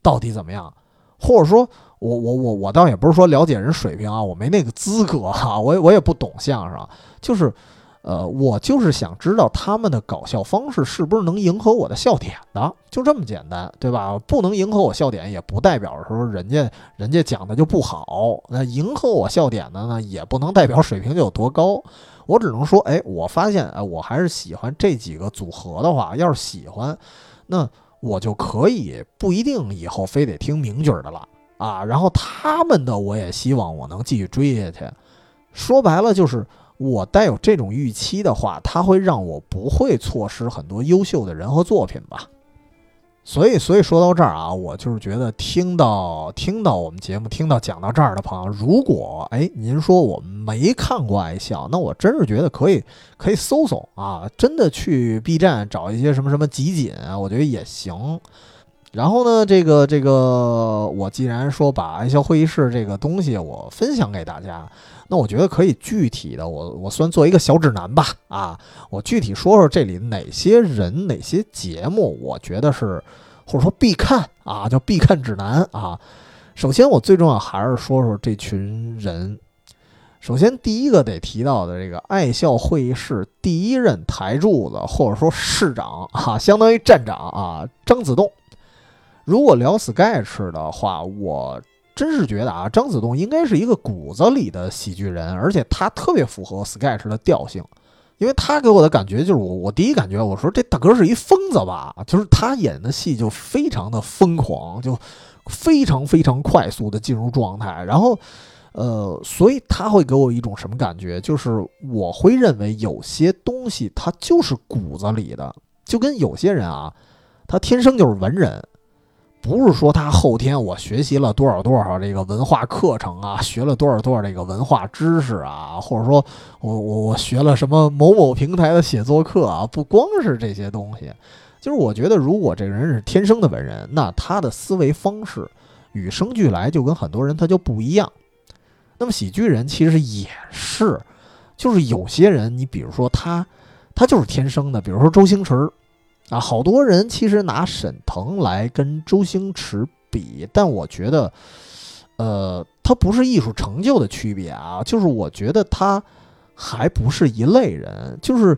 到底怎么样，或者说，我我我我倒也不是说了解人水平啊，我没那个资格哈，我我也不懂相声，就是，呃，我就是想知道他们的搞笑方式是不是能迎合我的笑点的，就这么简单，对吧？不能迎合我笑点，也不代表说人家人家讲的就不好，那迎合我笑点的呢，也不能代表水平就有多高。我只能说，哎，我发现，哎，我还是喜欢这几个组合的话，要是喜欢，那我就可以不一定以后非得听名角的了啊。然后他们的，我也希望我能继续追下去。说白了，就是我带有这种预期的话，它会让我不会错失很多优秀的人和作品吧。所以，所以说到这儿啊，我就是觉得听到听到我们节目，听到讲到这儿的朋友，如果哎您说我没看过爱笑，那我真是觉得可以可以搜搜啊，真的去 B 站找一些什么什么集锦啊，我觉得也行。然后呢，这个这个，我既然说把爱笑会议室这个东西我分享给大家，那我觉得可以具体的，我我算做一个小指南吧啊，我具体说说这里哪些人哪些节目，我觉得是或者说必看啊，叫必看指南啊。首先，我最重要还是说说这群人。首先，第一个得提到的这个爱笑会议室第一任台柱子或者说市长啊，相当于站长啊，张子栋。如果聊 sketch 的话，我真是觉得啊，张子栋应该是一个骨子里的喜剧人，而且他特别符合 sketch 的调性，因为他给我的感觉就是我我第一感觉，我说这大哥是一疯子吧，就是他演的戏就非常的疯狂，就非常非常快速的进入状态，然后呃，所以他会给我一种什么感觉？就是我会认为有些东西他就是骨子里的，就跟有些人啊，他天生就是文人。不是说他后天我学习了多少多少这个文化课程啊，学了多少多少这个文化知识啊，或者说我我我学了什么某某平台的写作课啊，不光是这些东西，就是我觉得如果这个人是天生的文人，那他的思维方式与生俱来就跟很多人他就不一样。那么喜剧人其实也是，就是有些人，你比如说他，他就是天生的，比如说周星驰。啊，好多人其实拿沈腾来跟周星驰比，但我觉得，呃，他不是艺术成就的区别啊，就是我觉得他还不是一类人。就是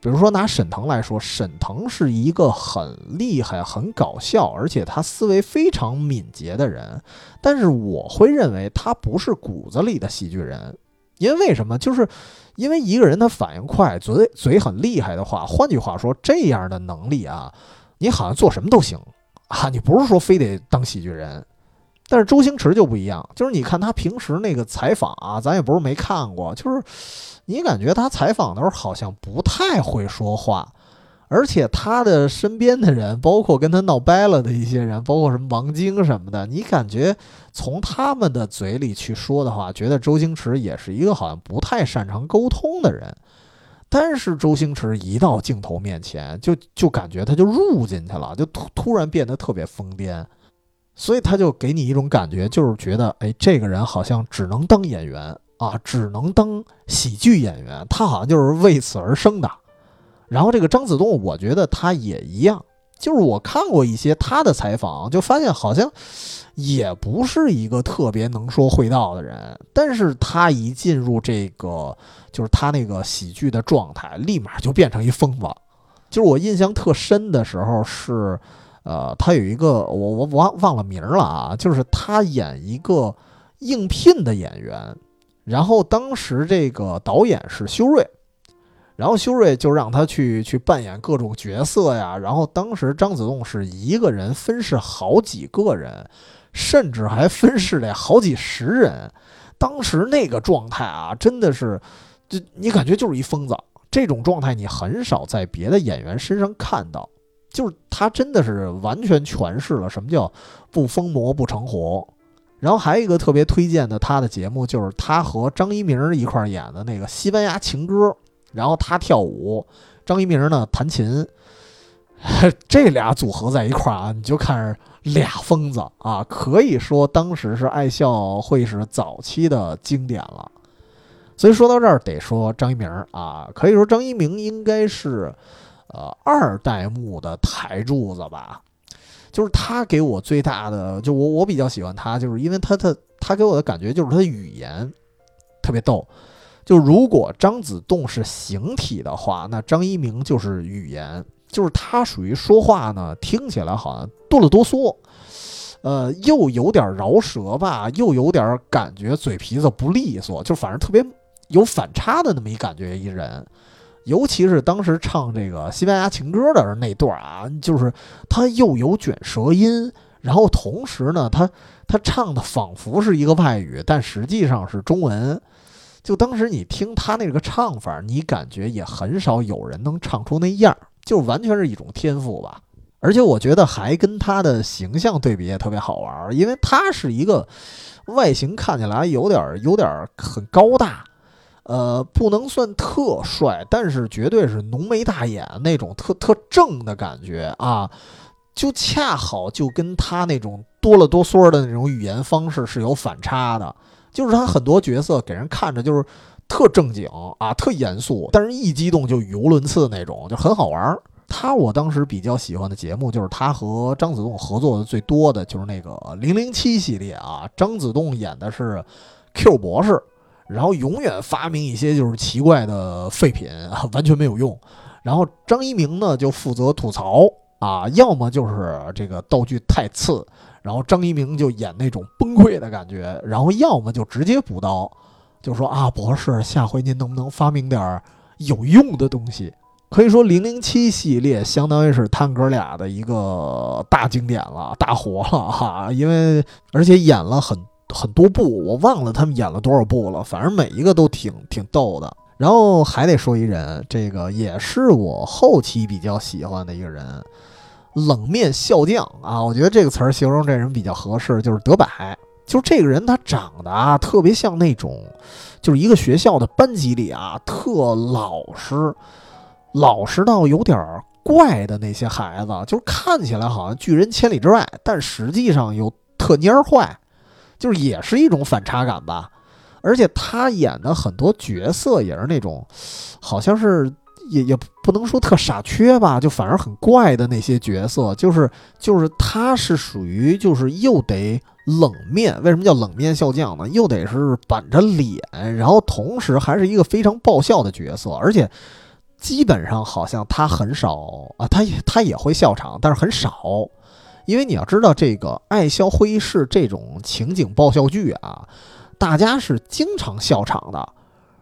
比如说拿沈腾来说，沈腾是一个很厉害、很搞笑，而且他思维非常敏捷的人，但是我会认为他不是骨子里的喜剧人。因为什么？就是因为一个人他反应快，嘴嘴很厉害的话，换句话说，这样的能力啊，你好像做什么都行啊，你不是说非得当喜剧人。但是周星驰就不一样，就是你看他平时那个采访啊，咱也不是没看过，就是你感觉他采访的时候好像不太会说话，而且他的身边的人，包括跟他闹掰了的一些人，包括什么王晶什么的，你感觉从他们的嘴里去说的话，觉得周星驰也是一个好像不太擅长沟通的人。但是周星驰一到镜头面前，就就感觉他就入进去了，就突突然变得特别疯癫，所以他就给你一种感觉，就是觉得，哎，这个人好像只能当演员啊，只能当喜剧演员，他好像就是为此而生的。然后这个张子栋，我觉得他也一样，就是我看过一些他的采访，就发现好像也不是一个特别能说会道的人，但是他一进入这个。就是他那个喜剧的状态，立马就变成一疯子。就是我印象特深的时候是，呃，他有一个我我忘忘了名了啊，就是他演一个应聘的演员，然后当时这个导演是修睿，然后修睿就让他去去扮演各种角色呀。然后当时张子栋是一个人分饰好几个人，甚至还分饰了好几十人。当时那个状态啊，真的是。就你感觉就是一疯子，这种状态你很少在别的演员身上看到，就是他真的是完全诠释了什么叫不疯魔不成活。然后还有一个特别推荐的他的节目，就是他和张一鸣一块演的那个西班牙情歌，然后他跳舞，张一鸣呢弹琴，这俩组合在一块儿啊，你就看俩疯子啊，可以说当时是爱笑会是早期的经典了。所以说到这儿，得说张一鸣啊，可以说张一鸣应该是，呃，二代目的台柱子吧。就是他给我最大的，就我我比较喜欢他，就是因为他他他给我的感觉就是他的语言特别逗。就如果张子栋是形体的话，那张一鸣就是语言，就是他属于说话呢，听起来好像哆了哆嗦，呃，又有点饶舌吧，又有点感觉嘴皮子不利索，就反正特别。有反差的那么一感觉，一人，尤其是当时唱这个西班牙情歌的那段啊，就是他又有卷舌音，然后同时呢，他他唱的仿佛是一个外语，但实际上是中文。就当时你听他那个唱法，你感觉也很少有人能唱出那样，就完全是一种天赋吧。而且我觉得还跟他的形象对比也特别好玩，因为他是一个外形看起来有点有点很高大。呃，不能算特帅，但是绝对是浓眉大眼那种特特正的感觉啊，就恰好就跟他那种哆了哆嗦的那种语言方式是有反差的，就是他很多角色给人看着就是特正经啊，特严肃，但是一激动就语无伦次那种，就很好玩。他我当时比较喜欢的节目就是他和张子栋合作的最多的就是那个零零七系列啊，张子栋演的是 Q 博士。然后永远发明一些就是奇怪的废品，完全没有用。然后张一鸣呢就负责吐槽啊，要么就是这个道具太次，然后张一鸣就演那种崩溃的感觉，然后要么就直接补刀，就说啊博士，下回您能不能发明点有用的东西？可以说零零七系列相当于是他们哥俩的一个大经典了，大火了 哈，因为而且演了很。很多部我忘了他们演了多少部了，反正每一个都挺挺逗的。然后还得说一人，这个也是我后期比较喜欢的一个人，冷面笑匠啊，我觉得这个词儿形容这人比较合适，就是德柏。就这个人他长得啊，特别像那种，就是一个学校的班级里啊，特老实，老实到有点怪的那些孩子，就是看起来好像拒人千里之外，但实际上又特蔫坏。就是也是一种反差感吧，而且他演的很多角色也是那种，好像是也也不能说特傻缺吧，就反而很怪的那些角色，就是就是他是属于就是又得冷面，为什么叫冷面笑匠呢？又得是板着脸，然后同时还是一个非常爆笑的角色，而且基本上好像他很少啊，他也他也会笑场，但是很少。因为你要知道，这个爱笑会议室这种情景爆笑剧啊，大家是经常笑场的，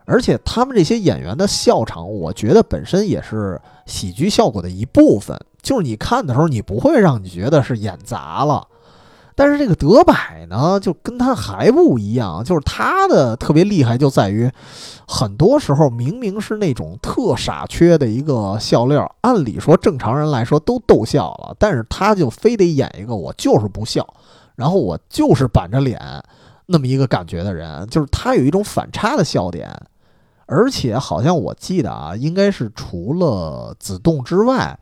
而且他们这些演员的笑场，我觉得本身也是喜剧效果的一部分。就是你看的时候，你不会让你觉得是演砸了，但是这个德柏呢，就跟他还不一样，就是他的特别厉害就在于，很多时候明明是那种特傻缺的一个笑料，按理说正常人来说都逗笑了，但是他就非得演一个我就是不笑，然后我就是板着脸那么一个感觉的人，就是他有一种反差的笑点，而且好像我记得啊，应该是除了子栋之外。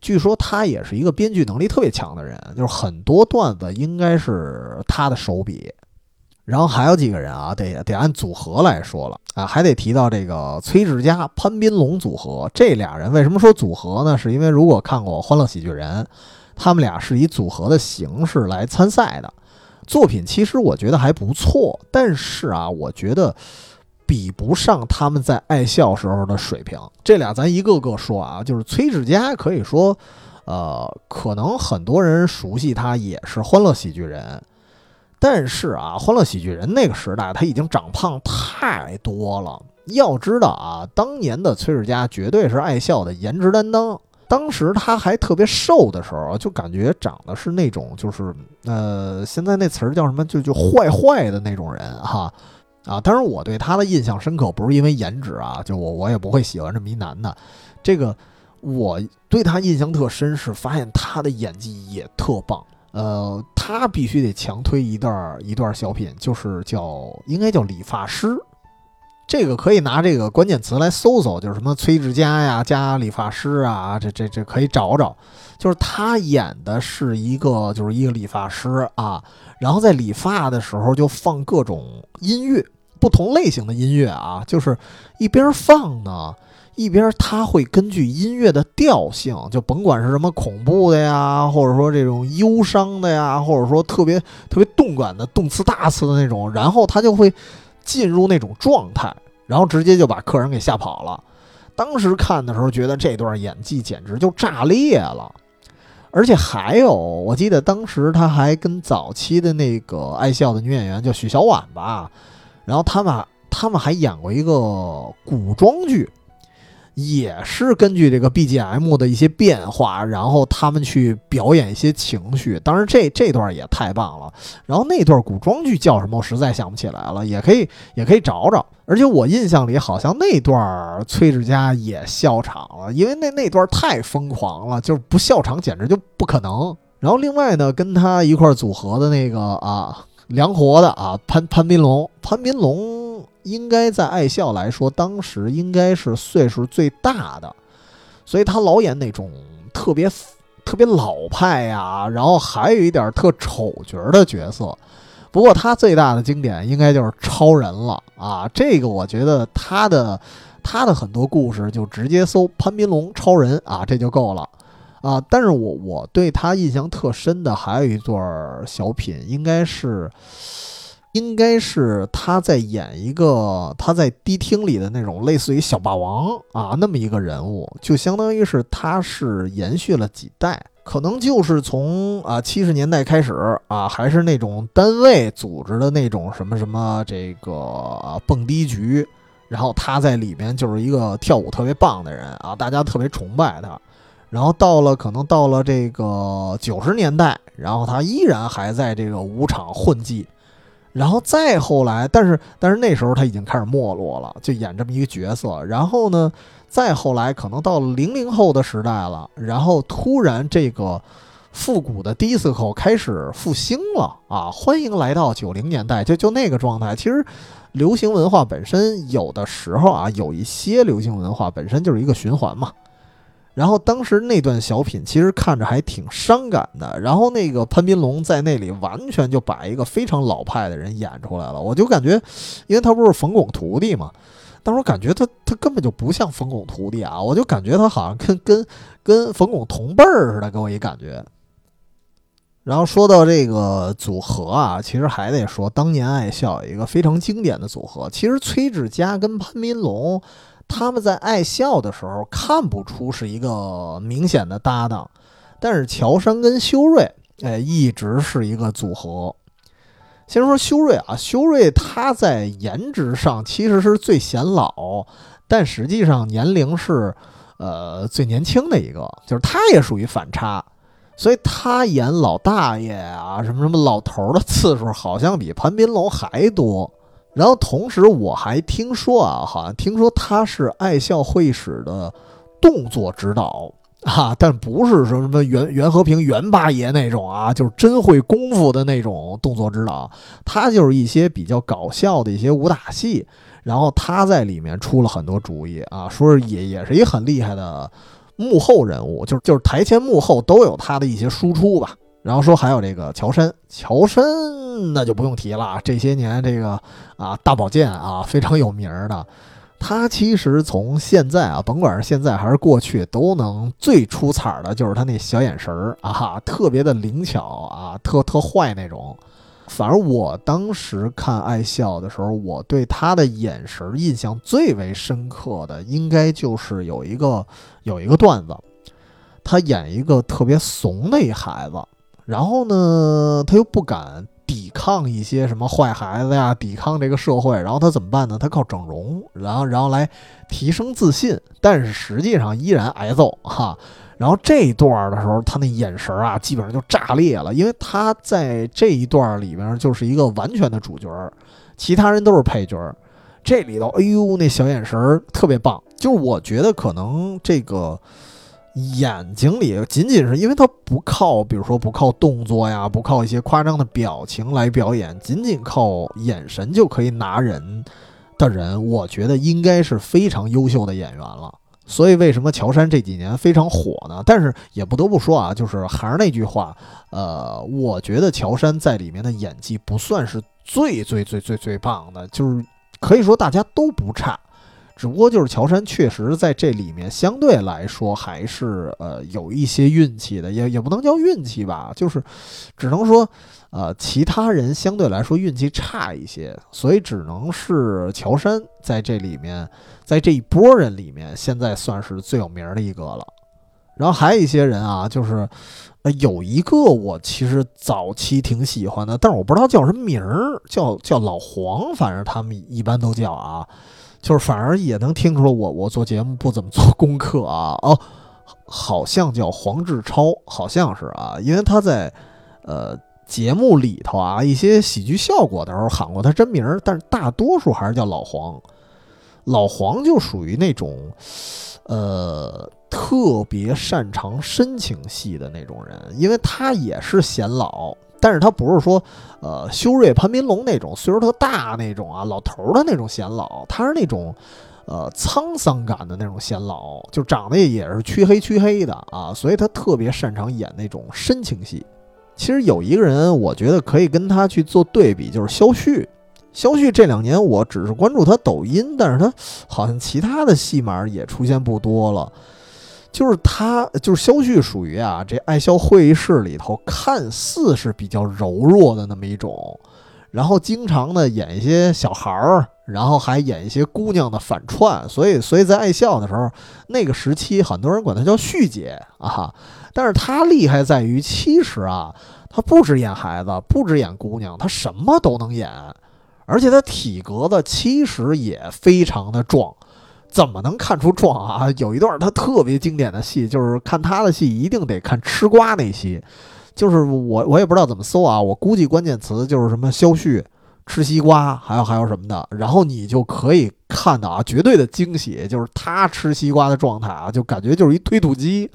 据说他也是一个编剧能力特别强的人，就是很多段子应该是他的手笔。然后还有几个人啊，得得按组合来说了啊，还得提到这个崔志佳、潘斌龙组合。这俩人为什么说组合呢？是因为如果看过《欢乐喜剧人》，他们俩是以组合的形式来参赛的作品，其实我觉得还不错。但是啊，我觉得。比不上他们在爱笑时候的水平。这俩咱一个个说啊，就是崔志佳，可以说，呃，可能很多人熟悉他也是《欢乐喜剧人》，但是啊，《欢乐喜剧人》那个时代他已经长胖太多了。要知道啊，当年的崔志佳绝对是爱笑的颜值担当。当时他还特别瘦的时候，就感觉长得是那种，就是呃，现在那词儿叫什么？就就坏坏的那种人哈。啊当然我对他的印象深刻，不是因为颜值啊，就我我也不会喜欢这么一男的。这个我对他印象特深，是发现他的演技也特棒。呃，他必须得强推一段一段小品，就是叫应该叫理发师。这个可以拿这个关键词来搜搜，就是什么崔志佳呀加理发师啊，这这这可以找找。就是他演的是一个就是一个理发师啊，然后在理发的时候就放各种音乐。不同类型的音乐啊，就是一边放呢，一边他会根据音乐的调性，就甭管是什么恐怖的呀，或者说这种忧伤的呀，或者说特别特别动感的动次大次的那种，然后他就会进入那种状态，然后直接就把客人给吓跑了。当时看的时候觉得这段演技简直就炸裂了，而且还有，我记得当时他还跟早期的那个爱笑的女演员叫许小婉吧。然后他们他们还演过一个古装剧，也是根据这个 BGM 的一些变化，然后他们去表演一些情绪。当然，这这段也太棒了。然后那段古装剧叫什么？我实在想不起来了，也可以也可以找找。而且我印象里好像那段崔志佳也笑场了，因为那那段太疯狂了，就是不笑场简直就不可能。然后另外呢，跟他一块组合的那个啊。凉活的啊，潘潘斌龙，潘斌龙应该在爱笑来说，当时应该是岁数最大的，所以他老演那种特别特别老派呀，然后还有一点特丑角的角色。不过他最大的经典应该就是超人了啊，这个我觉得他的他的很多故事就直接搜潘斌龙超人啊，这就够了。啊！但是我我对他印象特深的还有一段小品，应该是，应该是他在演一个他在迪厅里的那种类似于小霸王啊那么一个人物，就相当于是他是延续了几代，可能就是从啊七十年代开始啊，还是那种单位组织的那种什么什么这个蹦迪局，然后他在里面就是一个跳舞特别棒的人啊，大家特别崇拜他。然后到了，可能到了这个九十年代，然后他依然还在这个舞场混迹，然后再后来，但是但是那时候他已经开始没落了，就演这么一个角色。然后呢，再后来可能到了零零后的时代了，然后突然这个复古的 disco 开始复兴了啊！欢迎来到九零年代，就就那个状态。其实流行文化本身有的时候啊，有一些流行文化本身就是一个循环嘛。然后当时那段小品其实看着还挺伤感的，然后那个潘斌龙在那里完全就把一个非常老派的人演出来了，我就感觉，因为他不是冯巩徒弟嘛，但是我感觉他他根本就不像冯巩徒弟啊，我就感觉他好像跟跟跟冯巩同辈儿似的，给我一感觉。然后说到这个组合啊，其实还得说当年爱笑有一个非常经典的组合，其实崔志佳跟潘斌龙。他们在爱笑的时候看不出是一个明显的搭档，但是乔杉跟修睿，哎，一直是一个组合。先说修睿啊，修睿他在颜值上其实是最显老，但实际上年龄是呃最年轻的一个，就是他也属于反差。所以他演老大爷啊，什么什么老头的次数好像比潘斌龙还多。然后同时我还听说啊，好像听说他是爱笑会议室的动作指导 啊，但不是说什么袁袁和平袁八爷那种啊，就是真会功夫的那种动作指导。他就是一些比较搞笑的一些武打戏，然后他在里面出了很多主意啊，说是也也是一很厉害的。幕后人物就是就是台前幕后都有他的一些输出吧。然后说还有这个乔杉，乔杉那就不用提了，这些年这个啊大保健啊非常有名的。他其实从现在啊，甭管是现在还是过去，都能最出彩的就是他那小眼神儿啊，特别的灵巧啊，特特坏那种。反正我当时看爱笑的时候，我对他的眼神印象最为深刻的，应该就是有一个有一个段子，他演一个特别怂的一孩子，然后呢，他又不敢抵抗一些什么坏孩子呀，抵抗这个社会，然后他怎么办呢？他靠整容，然后然后来提升自信，但是实际上依然挨揍哈。然后这一段的时候，他那眼神啊，基本上就炸裂了，因为他在这一段里边就是一个完全的主角，其他人都是配角。这里头，哎呦，那小眼神特别棒。就是我觉得可能这个眼睛里仅仅是因为他不靠，比如说不靠动作呀，不靠一些夸张的表情来表演，仅仅靠眼神就可以拿人的人，我觉得应该是非常优秀的演员了。所以，为什么乔杉这几年非常火呢？但是也不得不说啊，就是还是那句话，呃，我觉得乔杉在里面的演技不算是最最最最最棒的，就是可以说大家都不差，只不过就是乔杉确实在这里面相对来说还是呃有一些运气的，也也不能叫运气吧，就是只能说。呃，其他人相对来说运气差一些，所以只能是乔杉在这里面，在这一波人里面，现在算是最有名的一个了。然后还有一些人啊，就是呃，有一个我其实早期挺喜欢的，但是我不知道叫什么名儿，叫叫老黄，反正他们一般都叫啊，就是反而也能听出来我我做节目不怎么做功课啊。哦，好像叫黄志超，好像是啊，因为他在呃。节目里头啊，一些喜剧效果的时候喊过他真名，但是大多数还是叫老黄。老黄就属于那种，呃，特别擅长深情戏的那种人，因为他也是显老，但是他不是说，呃，修睿、潘斌龙那种岁数特大那种啊，老头的那种显老，他是那种，呃，沧桑感的那种显老，就长得也是黢黑黢黑的啊，所以他特别擅长演那种深情戏。其实有一个人，我觉得可以跟他去做对比，就是肖旭。肖旭这两年我只是关注他抖音，但是他好像其他的戏码也出现不多了。就是他，就是肖旭，属于啊这爱笑会议室里头看似是比较柔弱的那么一种，然后经常的演一些小孩儿，然后还演一些姑娘的反串，所以所以在爱笑的时候，那个时期很多人管他叫旭姐啊。但是他厉害在于，其实啊，他不止演孩子，不止演姑娘，他什么都能演，而且他体格子其实也非常的壮。怎么能看出壮啊？有一段他特别经典的戏，就是看他的戏一定得看吃瓜那戏，就是我我也不知道怎么搜啊，我估计关键词就是什么肖旭吃西瓜，还有还有什么的，然后你就可以看到啊，绝对的惊喜，就是他吃西瓜的状态啊，就感觉就是一推土机。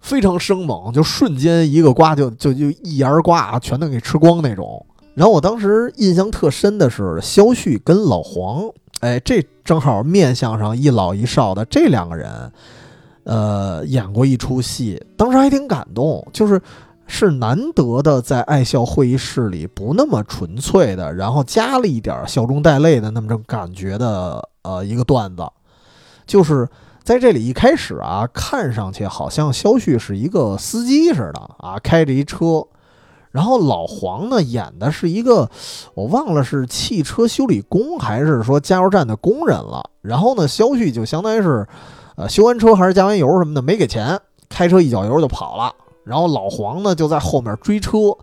非常生猛，就瞬间一个瓜就就就一牙瓜啊全都给吃光那种。然后我当时印象特深的是肖旭跟老黄，哎，这正好面相上一老一少的这两个人，呃，演过一出戏，当时还挺感动，就是是难得的在爱笑会议室里不那么纯粹的，然后加了一点笑中带泪的那么种感觉的呃一个段子，就是。在这里一开始啊，看上去好像肖旭是一个司机似的啊，开着一车，然后老黄呢演的是一个，我忘了是汽车修理工还是说加油站的工人了。然后呢，肖旭就相当于是，呃，修完车还是加完油什么的没给钱，开车一脚油就跑了。然后老黄呢就在后面追车，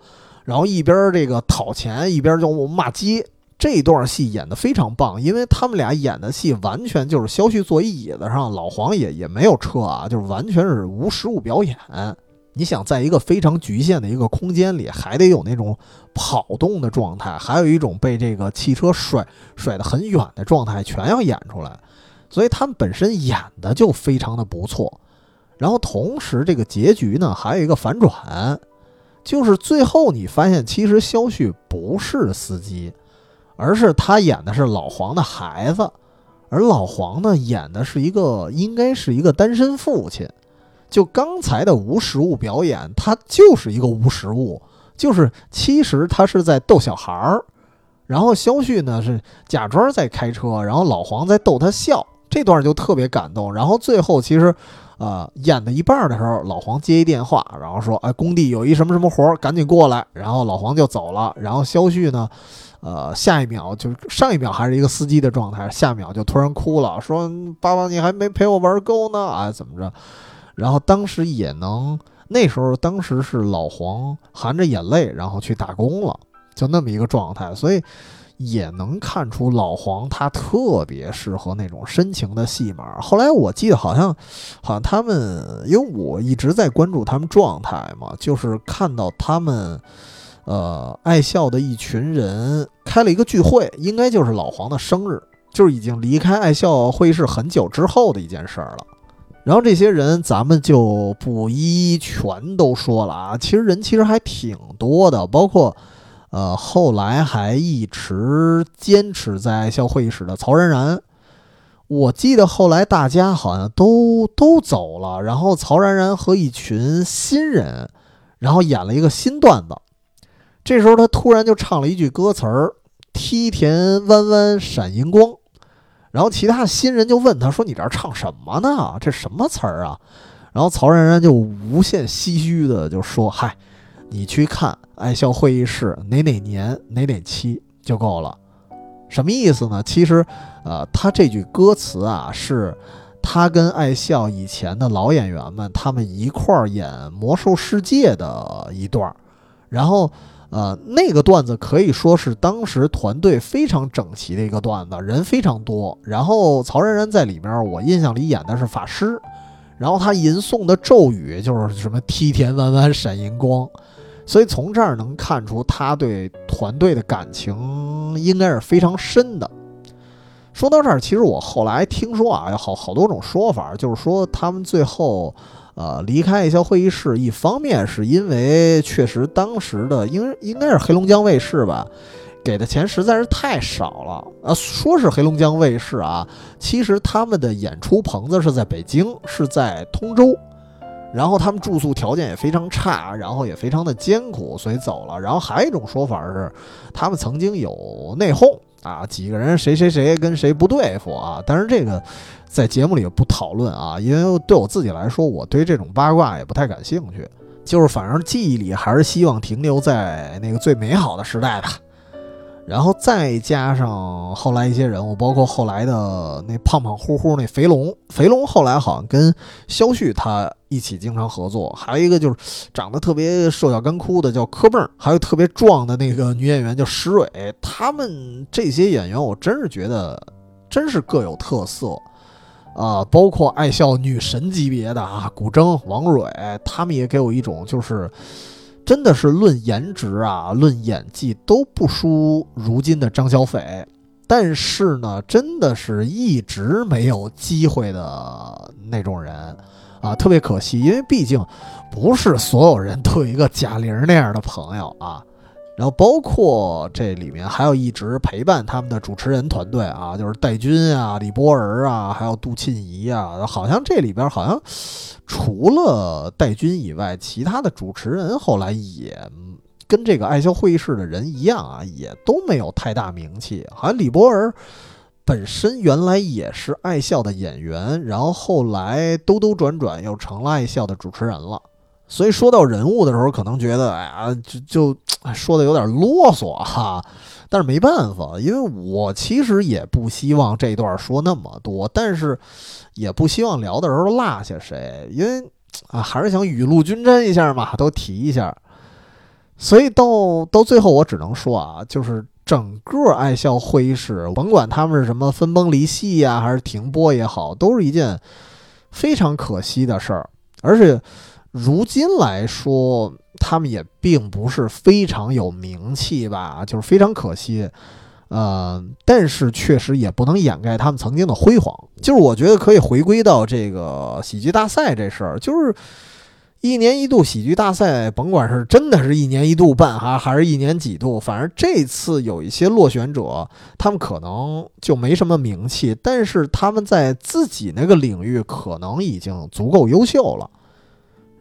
然后一边这个讨钱，一边就骂街。这段戏演得非常棒，因为他们俩演的戏完全就是肖旭坐一椅子上，老黄也也没有车啊，就是完全是无实物表演。你想在一个非常局限的一个空间里，还得有那种跑动的状态，还有一种被这个汽车甩甩得很远的状态，全要演出来。所以他们本身演的就非常的不错。然后同时，这个结局呢，还有一个反转，就是最后你发现，其实肖旭不是司机，而是他演的是老黄的孩子，而老黄呢，演的是一个应该是一个单身父亲。就刚才的无实物表演，它就是一个无实物，就是其实他是在逗小孩儿，然后肖旭呢是假装在开车，然后老黄在逗他笑，这段就特别感动。然后最后其实，呃，演的一半的时候，老黄接一电话，然后说：“哎，工地有一什么什么活儿，赶紧过来。”然后老黄就走了。然后肖旭呢，呃，下一秒就是上一秒还是一个司机的状态，下秒就突然哭了，说：“爸爸，你还没陪我玩够呢，啊，怎么着？”然后当时也能，那时候当时是老黄含着眼泪，然后去打工了，就那么一个状态，所以也能看出老黄他特别适合那种深情的戏码。后来我记得好像，好像他们，因为我一直在关注他们状态嘛，就是看到他们，呃，爱笑的一群人开了一个聚会，应该就是老黄的生日，就是已经离开爱笑会议室很久之后的一件事儿了。然后这些人咱们就不一一全都说了啊，其实人其实还挺多的，包括，呃，后来还一直坚持在校会议室的曹然然。我记得后来大家好像都都走了，然后曹然然和一群新人，然后演了一个新段子。这时候他突然就唱了一句歌词儿：“梯田弯弯闪银光。”然后其他新人就问他说：“你这唱什么呢？这什么词儿啊？”然后曹然然就无限唏嘘的就说：“嗨，你去看爱笑会议室哪哪年哪哪期就够了。什么意思呢？其实，呃，他这句歌词啊，是他跟爱笑以前的老演员们他们一块儿演《魔兽世界》的一段儿，然后。”呃，那个段子可以说是当时团队非常整齐的一个段子，人非常多。然后曹然然在里面，我印象里演的是法师，然后他吟诵的咒语就是什么“梯田弯弯闪银光”，所以从这儿能看出他对团队的感情应该是非常深的。说到这儿，其实我后来听说啊，有好好多种说法，就是说他们最后。呃，离开爱笑会议室，一方面是因为确实当时的应应该是黑龙江卫视吧，给的钱实在是太少了。呃，说是黑龙江卫视啊，其实他们的演出棚子是在北京，是在通州，然后他们住宿条件也非常差，然后也非常的艰苦，所以走了。然后还有一种说法是，他们曾经有内讧啊，几个人谁谁谁跟谁不对付啊，但是这个。在节目里不讨论啊，因为对我自己来说，我对这种八卦也不太感兴趣。就是反正记忆里还是希望停留在那个最美好的时代吧。然后再加上后来一些人物，包括后来的那胖胖乎乎那肥龙，肥龙后来好像跟肖旭他一起经常合作。还有一个就是长得特别瘦小干枯的叫柯梦，还有特别壮的那个女演员叫石蕊。他们这些演员，我真是觉得真是各有特色。啊，包括爱笑女神级别的啊，古筝、王蕊，他们也给我一种就是，真的是论颜值啊，论演技都不输如今的张小斐，但是呢，真的是一直没有机会的那种人啊，特别可惜，因为毕竟不是所有人都有一个贾玲那样的朋友啊。然后包括这里面还有一直陪伴他们的主持人团队啊，就是戴军啊、李波儿啊，还有杜沁怡啊，好像这里边好像除了戴军以外，其他的主持人后来也跟这个爱笑会议室的人一样啊，也都没有太大名气。好像李波儿本身原来也是爱笑的演员，然后后来兜兜转转又成了爱笑的主持人了。所以说到人物的时候，可能觉得哎呀，就就说的有点啰嗦哈。但是没办法，因为我其实也不希望这段说那么多，但是也不希望聊的时候落下谁，因为啊，还是想雨露均沾一下嘛，都提一下。所以到到最后，我只能说啊，就是整个爱笑会议室，甭管他们是什么分崩离析呀，还是停播也好，都是一件非常可惜的事儿，而且。如今来说，他们也并不是非常有名气吧，就是非常可惜。呃，但是确实也不能掩盖他们曾经的辉煌。就是我觉得可以回归到这个喜剧大赛这事儿，就是一年一度喜剧大赛，甭管是真的是一年一度办哈，还是一年几度，反正这次有一些落选者，他们可能就没什么名气，但是他们在自己那个领域可能已经足够优秀了。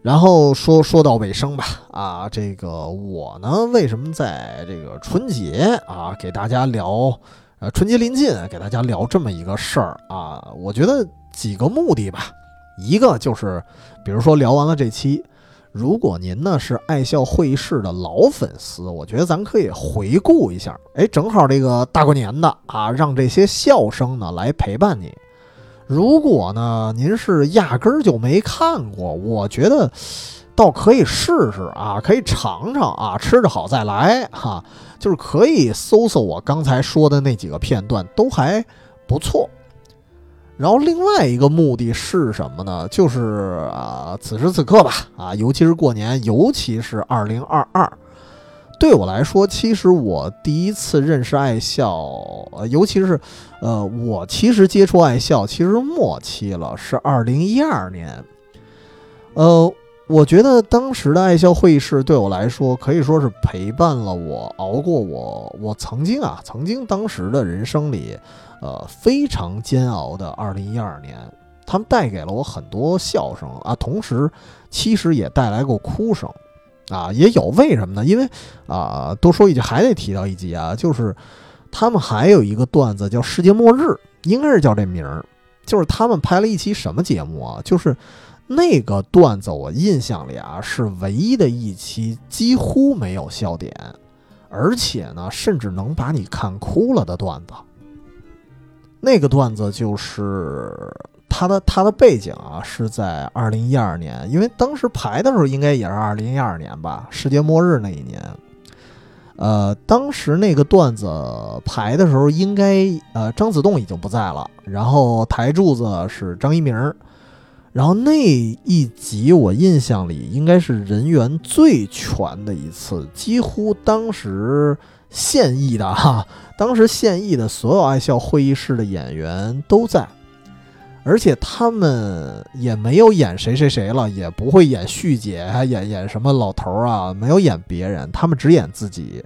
然后说说到尾声吧，啊，这个我呢，为什么在这个春节啊给大家聊，呃，春节临近给大家聊这么一个事儿啊？我觉得几个目的吧，一个就是，比如说聊完了这期，如果您呢是爱笑会议室的老粉丝，我觉得咱可以回顾一下，哎，正好这个大过年的啊，让这些笑声呢来陪伴你。如果呢，您是压根儿就没看过，我觉得倒可以试试啊，可以尝尝啊，吃着好再来哈，就是可以搜搜我刚才说的那几个片段，都还不错。然后另外一个目的是什么呢？就是啊，此时此刻吧，啊，尤其是过年，尤其是二零二二。对我来说，其实我第一次认识爱笑，呃，尤其是，呃，我其实接触爱笑其实末期了，是二零一二年。呃，我觉得当时的爱笑会议室对我来说可以说是陪伴了我，熬过我我曾经啊，曾经当时的人生里，呃，非常煎熬的二零一二年。他们带给了我很多笑声啊，同时其实也带来过哭声。啊，也有为什么呢？因为啊，多说一句，还得提到一集啊，就是他们还有一个段子叫《世界末日》，应该是叫这名儿。就是他们拍了一期什么节目啊？就是那个段子，我印象里啊是唯一的一期几乎没有笑点，而且呢，甚至能把你看哭了的段子。那个段子就是。他的他的背景啊是在二零一二年，因为当时排的时候应该也是二零一二年吧，世界末日那一年。呃，当时那个段子排的时候，应该呃张子栋已经不在了，然后台柱子是张一鸣，然后那一集我印象里应该是人员最全的一次，几乎当时现役的哈，当时现役的所有爱笑会议室的演员都在。而且他们也没有演谁谁谁了，也不会演续姐，还演演什么老头啊？没有演别人，他们只演自己。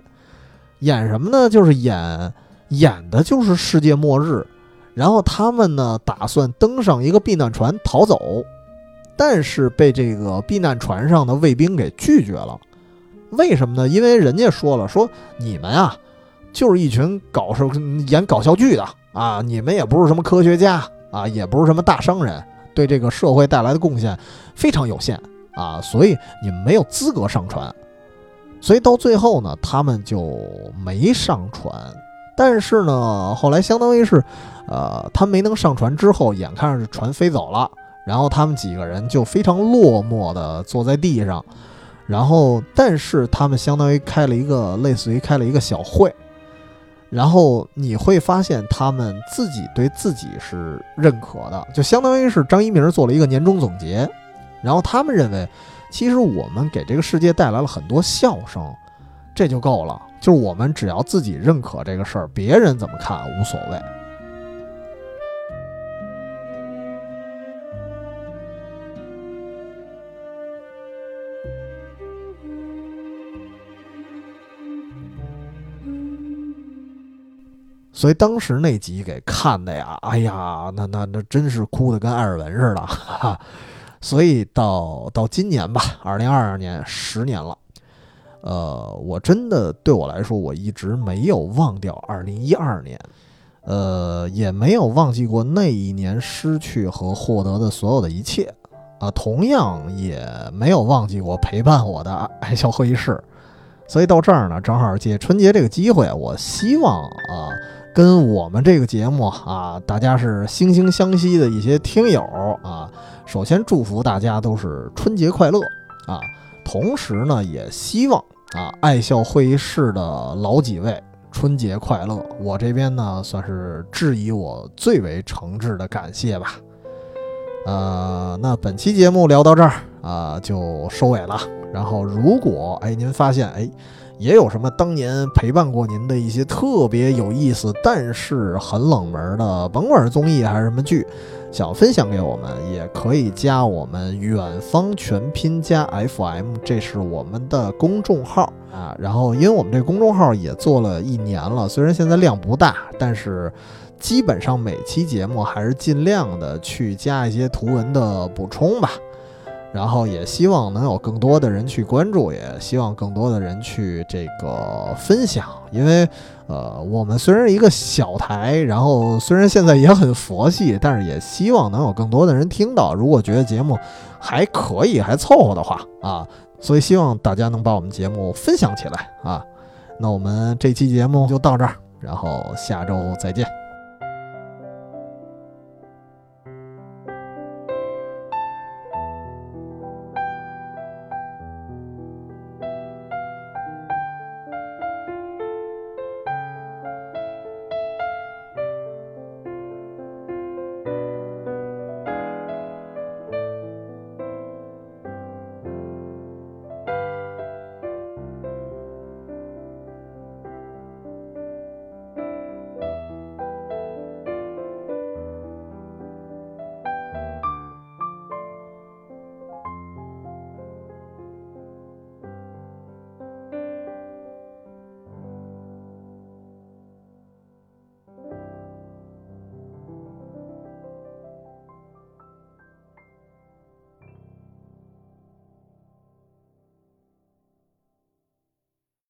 演什么呢？就是演演的就是世界末日。然后他们呢，打算登上一个避难船逃走，但是被这个避难船上的卫兵给拒绝了。为什么呢？因为人家说了，说你们啊，就是一群搞笑演搞笑剧的啊，你们也不是什么科学家。啊，也不是什么大商人，对这个社会带来的贡献非常有限啊，所以你们没有资格上船。所以到最后呢，他们就没上船。但是呢，后来相当于是，呃，他没能上船之后，眼看着船飞走了，然后他们几个人就非常落寞的坐在地上。然后，但是他们相当于开了一个类似于开了一个小会。然后你会发现，他们自己对自己是认可的，就相当于是张一鸣做了一个年终总结。然后他们认为，其实我们给这个世界带来了很多笑声，这就够了。就是我们只要自己认可这个事儿，别人怎么看无所谓。所以当时那集给看的呀，哎呀，那那那真是哭的跟艾尔文似的。哈哈。所以到到今年吧，二零二二年，十年了。呃，我真的对我来说，我一直没有忘掉二零一二年，呃，也没有忘记过那一年失去和获得的所有的一切啊，同样也没有忘记过陪伴我的 爱笑会议室。所以到这儿呢，正好借春节这个机会，我希望啊。跟我们这个节目啊，大家是惺惺相惜的一些听友啊，首先祝福大家都是春节快乐啊！同时呢，也希望啊，爱笑会议室的老几位春节快乐！我这边呢，算是致以我最为诚挚的感谢吧。呃，那本期节目聊到这儿啊，就收尾了。然后，如果哎您发现哎，也有什么当年陪伴过您的一些特别有意思，但是很冷门的，甭管是综艺还是什么剧，想分享给我们，也可以加我们远方全拼加 FM，这是我们的公众号啊。然后，因为我们这公众号也做了一年了，虽然现在量不大，但是基本上每期节目还是尽量的去加一些图文的补充吧。然后也希望能有更多的人去关注，也希望更多的人去这个分享，因为，呃，我们虽然一个小台，然后虽然现在也很佛系，但是也希望能有更多的人听到。如果觉得节目还可以，还凑合的话啊，所以希望大家能把我们节目分享起来啊。那我们这期节目就到这儿，然后下周再见。